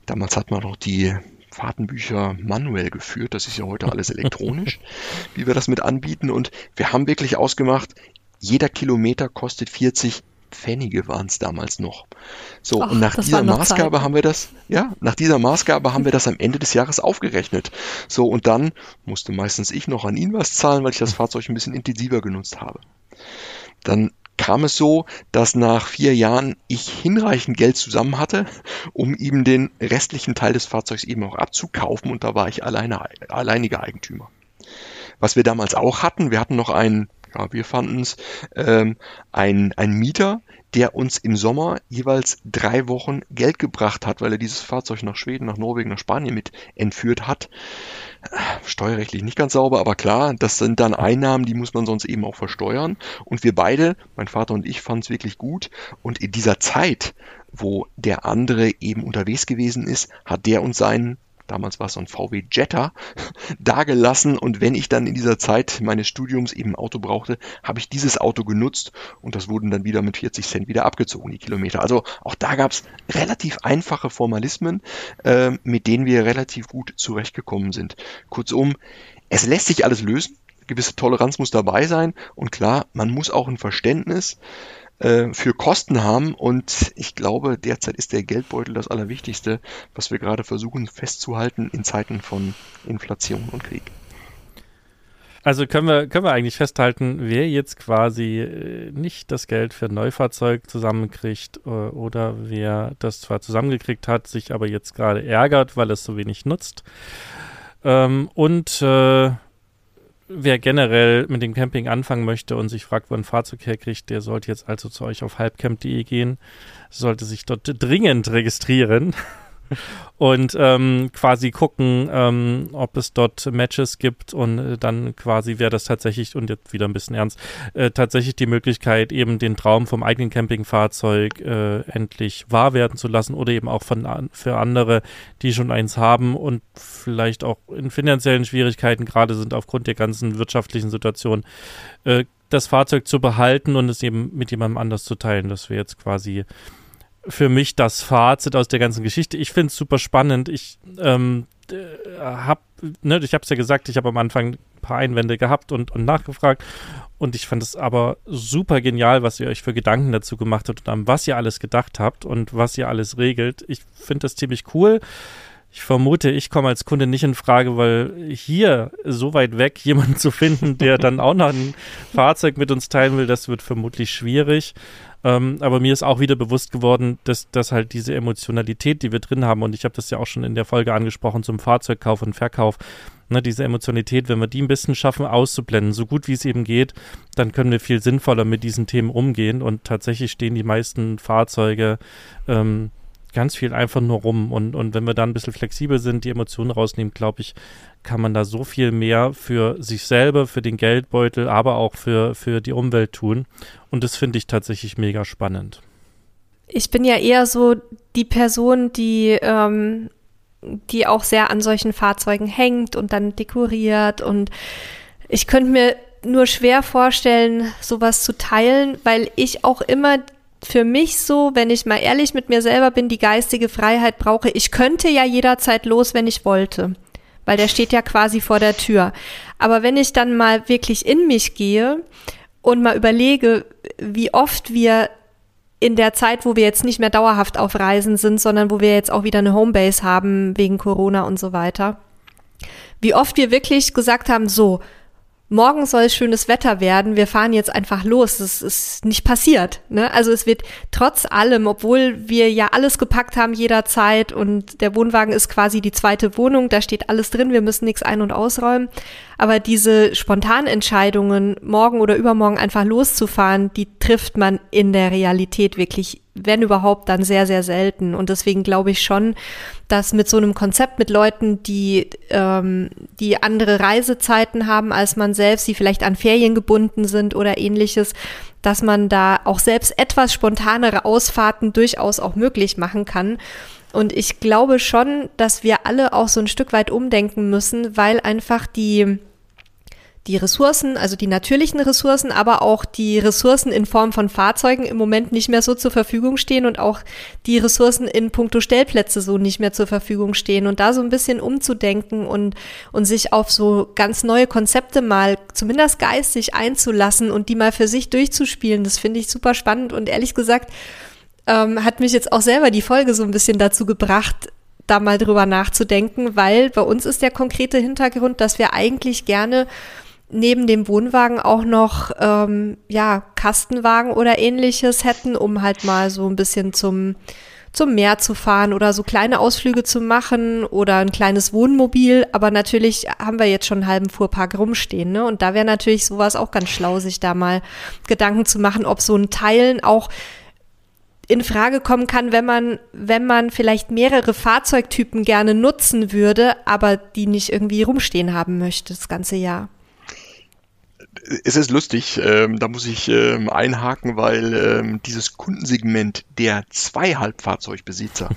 Damals hat man noch die Fahrtenbücher manuell geführt. Das ist ja heute alles elektronisch, wie wir das mit anbieten. Und wir haben wirklich ausgemacht, jeder Kilometer kostet 40 Pfennige waren es damals noch. So, Ach, und nach dieser Maßgabe Zeit. haben wir das, ja, nach dieser Maßgabe haben wir das am Ende des Jahres aufgerechnet. So, und dann musste meistens ich noch an ihn was zahlen, weil ich das Fahrzeug ein bisschen intensiver genutzt habe. Dann kam es so, dass nach vier Jahren ich hinreichend Geld zusammen hatte, um ihm den restlichen Teil des Fahrzeugs eben auch abzukaufen und da war ich alleine, alleiniger Eigentümer. Was wir damals auch hatten, wir hatten noch einen, ja, wir fanden es, ähm, ein, ein Mieter, der uns im Sommer jeweils drei Wochen Geld gebracht hat, weil er dieses Fahrzeug nach Schweden, nach Norwegen, nach Spanien mit entführt hat. Steuerrechtlich nicht ganz sauber, aber klar, das sind dann Einnahmen, die muss man sonst eben auch versteuern. Und wir beide, mein Vater und ich, fanden es wirklich gut. Und in dieser Zeit, wo der andere eben unterwegs gewesen ist, hat der uns seinen damals war es so ein VW Jetta, dagelassen und wenn ich dann in dieser Zeit meines Studiums eben ein Auto brauchte, habe ich dieses Auto genutzt und das wurden dann wieder mit 40 Cent wieder abgezogen, die Kilometer. Also auch da gab es relativ einfache Formalismen, äh, mit denen wir relativ gut zurechtgekommen sind. Kurzum, es lässt sich alles lösen, gewisse Toleranz muss dabei sein und klar, man muss auch ein Verständnis für Kosten haben. Und ich glaube, derzeit ist der Geldbeutel das Allerwichtigste, was wir gerade versuchen festzuhalten in Zeiten von Inflation und Krieg. Also können wir, können wir eigentlich festhalten, wer jetzt quasi äh, nicht das Geld für ein Neufahrzeug zusammenkriegt äh, oder wer das zwar zusammengekriegt hat, sich aber jetzt gerade ärgert, weil es so wenig nutzt. Ähm, und äh, wer generell mit dem Camping anfangen möchte und sich fragt, wo ein Fahrzeug herkriegt, der sollte jetzt also zu euch auf halbcamp.de gehen, sollte sich dort dringend registrieren und ähm, quasi gucken, ähm, ob es dort Matches gibt und äh, dann quasi wäre das tatsächlich, und jetzt wieder ein bisschen ernst, äh, tatsächlich die Möglichkeit, eben den Traum vom eigenen Campingfahrzeug äh, endlich wahr werden zu lassen oder eben auch von, für andere, die schon eins haben und vielleicht auch in finanziellen Schwierigkeiten gerade sind aufgrund der ganzen wirtschaftlichen Situation, äh, das Fahrzeug zu behalten und es eben mit jemandem anders zu teilen. Das wäre jetzt quasi für mich das Fazit aus der ganzen Geschichte. Ich finde es super spannend. Ich ähm, habe, ne, ich habe es ja gesagt, ich habe am Anfang ein paar Einwände gehabt und, und nachgefragt. Und ich fand es aber super genial, was ihr euch für Gedanken dazu gemacht habt und an was ihr alles gedacht habt und was ihr alles regelt. Ich finde das ziemlich cool. Ich vermute, ich komme als Kunde nicht in Frage, weil hier so weit weg jemanden zu finden, der dann auch noch ein Fahrzeug mit uns teilen will, das wird vermutlich schwierig. Ähm, aber mir ist auch wieder bewusst geworden, dass, dass halt diese Emotionalität, die wir drin haben, und ich habe das ja auch schon in der Folge angesprochen zum Fahrzeugkauf und Verkauf, ne, diese Emotionalität, wenn wir die ein bisschen schaffen auszublenden, so gut wie es eben geht, dann können wir viel sinnvoller mit diesen Themen umgehen und tatsächlich stehen die meisten Fahrzeuge ähm, ganz viel einfach nur rum. Und, und wenn wir da ein bisschen flexibel sind, die Emotionen rausnehmen, glaube ich, kann man da so viel mehr für sich selber, für den Geldbeutel, aber auch für, für die Umwelt tun. Und das finde ich tatsächlich mega spannend. Ich bin ja eher so die Person, die, ähm, die auch sehr an solchen Fahrzeugen hängt und dann dekoriert. Und ich könnte mir nur schwer vorstellen, sowas zu teilen, weil ich auch immer für mich so, wenn ich mal ehrlich mit mir selber bin, die geistige Freiheit brauche. Ich könnte ja jederzeit los, wenn ich wollte weil der steht ja quasi vor der Tür. Aber wenn ich dann mal wirklich in mich gehe und mal überlege, wie oft wir in der Zeit, wo wir jetzt nicht mehr dauerhaft auf Reisen sind, sondern wo wir jetzt auch wieder eine Homebase haben wegen Corona und so weiter, wie oft wir wirklich gesagt haben, so, morgen soll es schönes Wetter werden, wir fahren jetzt einfach los. Das ist nicht passiert. Ne? Also es wird trotz allem, obwohl wir ja alles gepackt haben jederzeit und der Wohnwagen ist quasi die zweite Wohnung, da steht alles drin, wir müssen nichts ein- und ausräumen. Aber diese Spontanentscheidungen, morgen oder übermorgen einfach loszufahren, die trifft man in der Realität wirklich wenn überhaupt, dann sehr, sehr selten. Und deswegen glaube ich schon, dass mit so einem Konzept mit Leuten, die, ähm, die andere Reisezeiten haben als man selbst, die vielleicht an Ferien gebunden sind oder ähnliches, dass man da auch selbst etwas spontanere Ausfahrten durchaus auch möglich machen kann. Und ich glaube schon, dass wir alle auch so ein Stück weit umdenken müssen, weil einfach die, die Ressourcen, also die natürlichen Ressourcen, aber auch die Ressourcen in Form von Fahrzeugen im Moment nicht mehr so zur Verfügung stehen und auch die Ressourcen in puncto Stellplätze so nicht mehr zur Verfügung stehen. Und da so ein bisschen umzudenken und, und sich auf so ganz neue Konzepte mal zumindest geistig einzulassen und die mal für sich durchzuspielen, das finde ich super spannend. Und ehrlich gesagt ähm, hat mich jetzt auch selber die Folge so ein bisschen dazu gebracht, da mal drüber nachzudenken, weil bei uns ist der konkrete Hintergrund, dass wir eigentlich gerne neben dem Wohnwagen auch noch ähm, ja Kastenwagen oder ähnliches hätten, um halt mal so ein bisschen zum zum Meer zu fahren oder so kleine Ausflüge zu machen oder ein kleines Wohnmobil. Aber natürlich haben wir jetzt schon einen halben Fuhrpark rumstehen. Ne? Und da wäre natürlich sowas auch ganz schlau, sich da mal Gedanken zu machen, ob so ein Teilen auch in Frage kommen kann, wenn man, wenn man vielleicht mehrere Fahrzeugtypen gerne nutzen würde, aber die nicht irgendwie rumstehen haben möchte das ganze Jahr es ist lustig, ähm, da muss ich ähm, einhaken, weil ähm, dieses Kundensegment der zwei Halbfahrzeugbesitzer,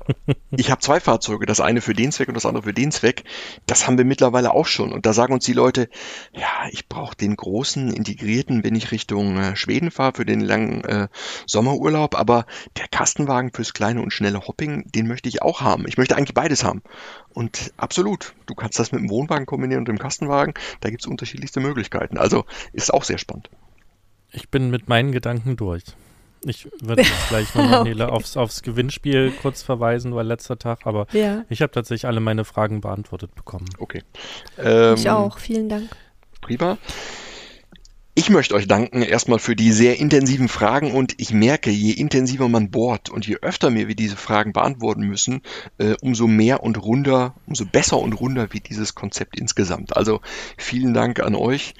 ich habe zwei Fahrzeuge, das eine für den Zweck und das andere für den Zweck, das haben wir mittlerweile auch schon. Und da sagen uns die Leute, ja, ich brauche den großen integrierten, wenn ich Richtung äh, Schweden fahre für den langen äh, Sommerurlaub, aber der Kastenwagen fürs kleine und schnelle Hopping, den möchte ich auch haben. Ich möchte eigentlich beides haben. Und absolut, du kannst das mit dem Wohnwagen kombinieren und dem Kastenwagen. Da gibt es unterschiedlichste Möglichkeiten. Also ist auch sehr spannend. Ich bin mit meinen Gedanken durch. Ich würde gleich nochmal okay. Nele aufs, aufs Gewinnspiel kurz verweisen, weil letzter Tag, aber ja. ich habe tatsächlich alle meine Fragen beantwortet bekommen. Okay. Ähm, ich auch, vielen Dank. Prima. Ich möchte euch danken erstmal für die sehr intensiven Fragen und ich merke, je intensiver man bohrt und je öfter wir diese Fragen beantworten müssen, äh, umso mehr und runder, umso besser und runder wird dieses Konzept insgesamt. Also vielen Dank an euch,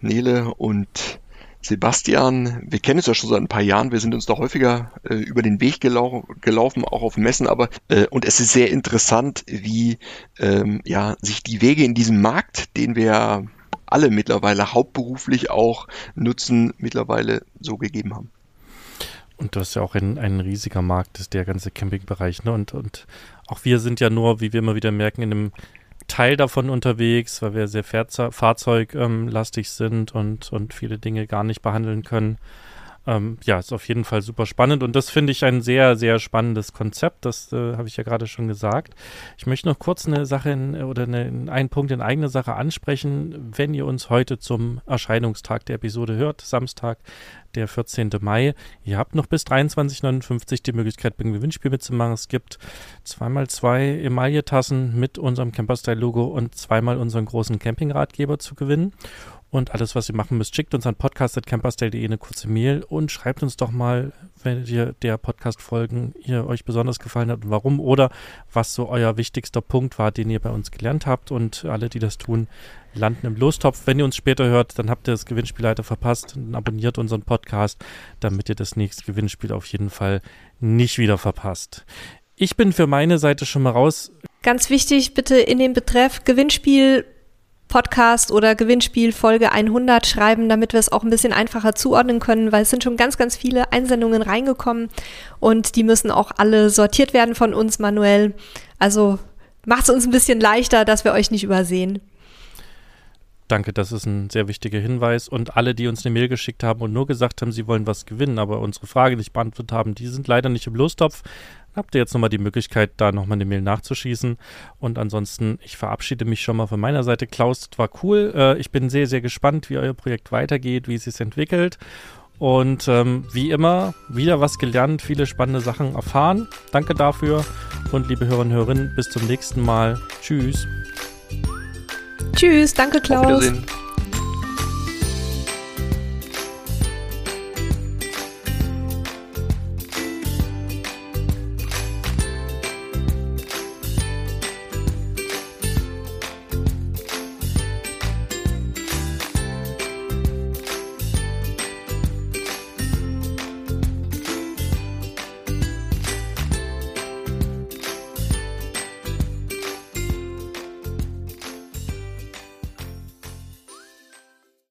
Nele und Sebastian, wir kennen es ja schon seit ein paar Jahren, wir sind uns da häufiger äh, über den Weg gelau gelaufen, auch auf Messen, aber äh, und es ist sehr interessant, wie ähm, ja, sich die Wege in diesem Markt, den wir alle mittlerweile hauptberuflich auch nutzen, mittlerweile so gegeben haben. Und das ist ja auch ein, ein riesiger Markt, ist der ganze Campingbereich. Ne? Und, und auch wir sind ja nur, wie wir immer wieder merken, in einem Teil davon unterwegs, weil wir sehr fahrzeuglastig sind und, und viele Dinge gar nicht behandeln können. Ähm, ja, ist auf jeden Fall super spannend und das finde ich ein sehr, sehr spannendes Konzept. Das äh, habe ich ja gerade schon gesagt. Ich möchte noch kurz eine Sache in, oder eine, einen Punkt in eigene Sache ansprechen. Wenn ihr uns heute zum Erscheinungstag der Episode hört, Samstag, der 14. Mai. Ihr habt noch bis 23.59 die Möglichkeit, beim Gewinnspiel mitzumachen. Es gibt zweimal zwei Emaille-Tassen mit unserem Camperstyle-Logo und zweimal unseren großen Campingratgeber zu gewinnen. Und alles, was ihr machen müsst, schickt uns an podcast.camperstyle.de eine kurze Mail und schreibt uns doch mal, wenn ihr der Podcast-Folgen ihr euch besonders gefallen hat und warum oder was so euer wichtigster Punkt war, den ihr bei uns gelernt habt. Und alle, die das tun, landen im Lostopf. Wenn ihr uns später hört, dann habt ihr das Gewinnspiel leider verpasst und abonniert unseren Podcast, damit ihr das nächste Gewinnspiel auf jeden Fall nicht wieder verpasst. Ich bin für meine Seite schon mal raus. Ganz wichtig, bitte in den Betreff Gewinnspiel Podcast oder Gewinnspiel Folge 100 schreiben, damit wir es auch ein bisschen einfacher zuordnen können, weil es sind schon ganz, ganz viele Einsendungen reingekommen und die müssen auch alle sortiert werden von uns manuell. Also macht es uns ein bisschen leichter, dass wir euch nicht übersehen. Danke, das ist ein sehr wichtiger Hinweis. Und alle, die uns eine Mail geschickt haben und nur gesagt haben, sie wollen was gewinnen, aber unsere Frage nicht beantwortet haben, die sind leider nicht im Lostopf habt ihr jetzt nochmal die Möglichkeit, da nochmal eine Mail nachzuschießen. Und ansonsten, ich verabschiede mich schon mal von meiner Seite. Klaus, das war cool. Äh, ich bin sehr, sehr gespannt, wie euer Projekt weitergeht, wie es sich entwickelt. Und ähm, wie immer, wieder was gelernt, viele spannende Sachen erfahren. Danke dafür. Und liebe Hörerinnen und Hörerinnen, bis zum nächsten Mal. Tschüss. Tschüss, danke Klaus. Auf Wiedersehen.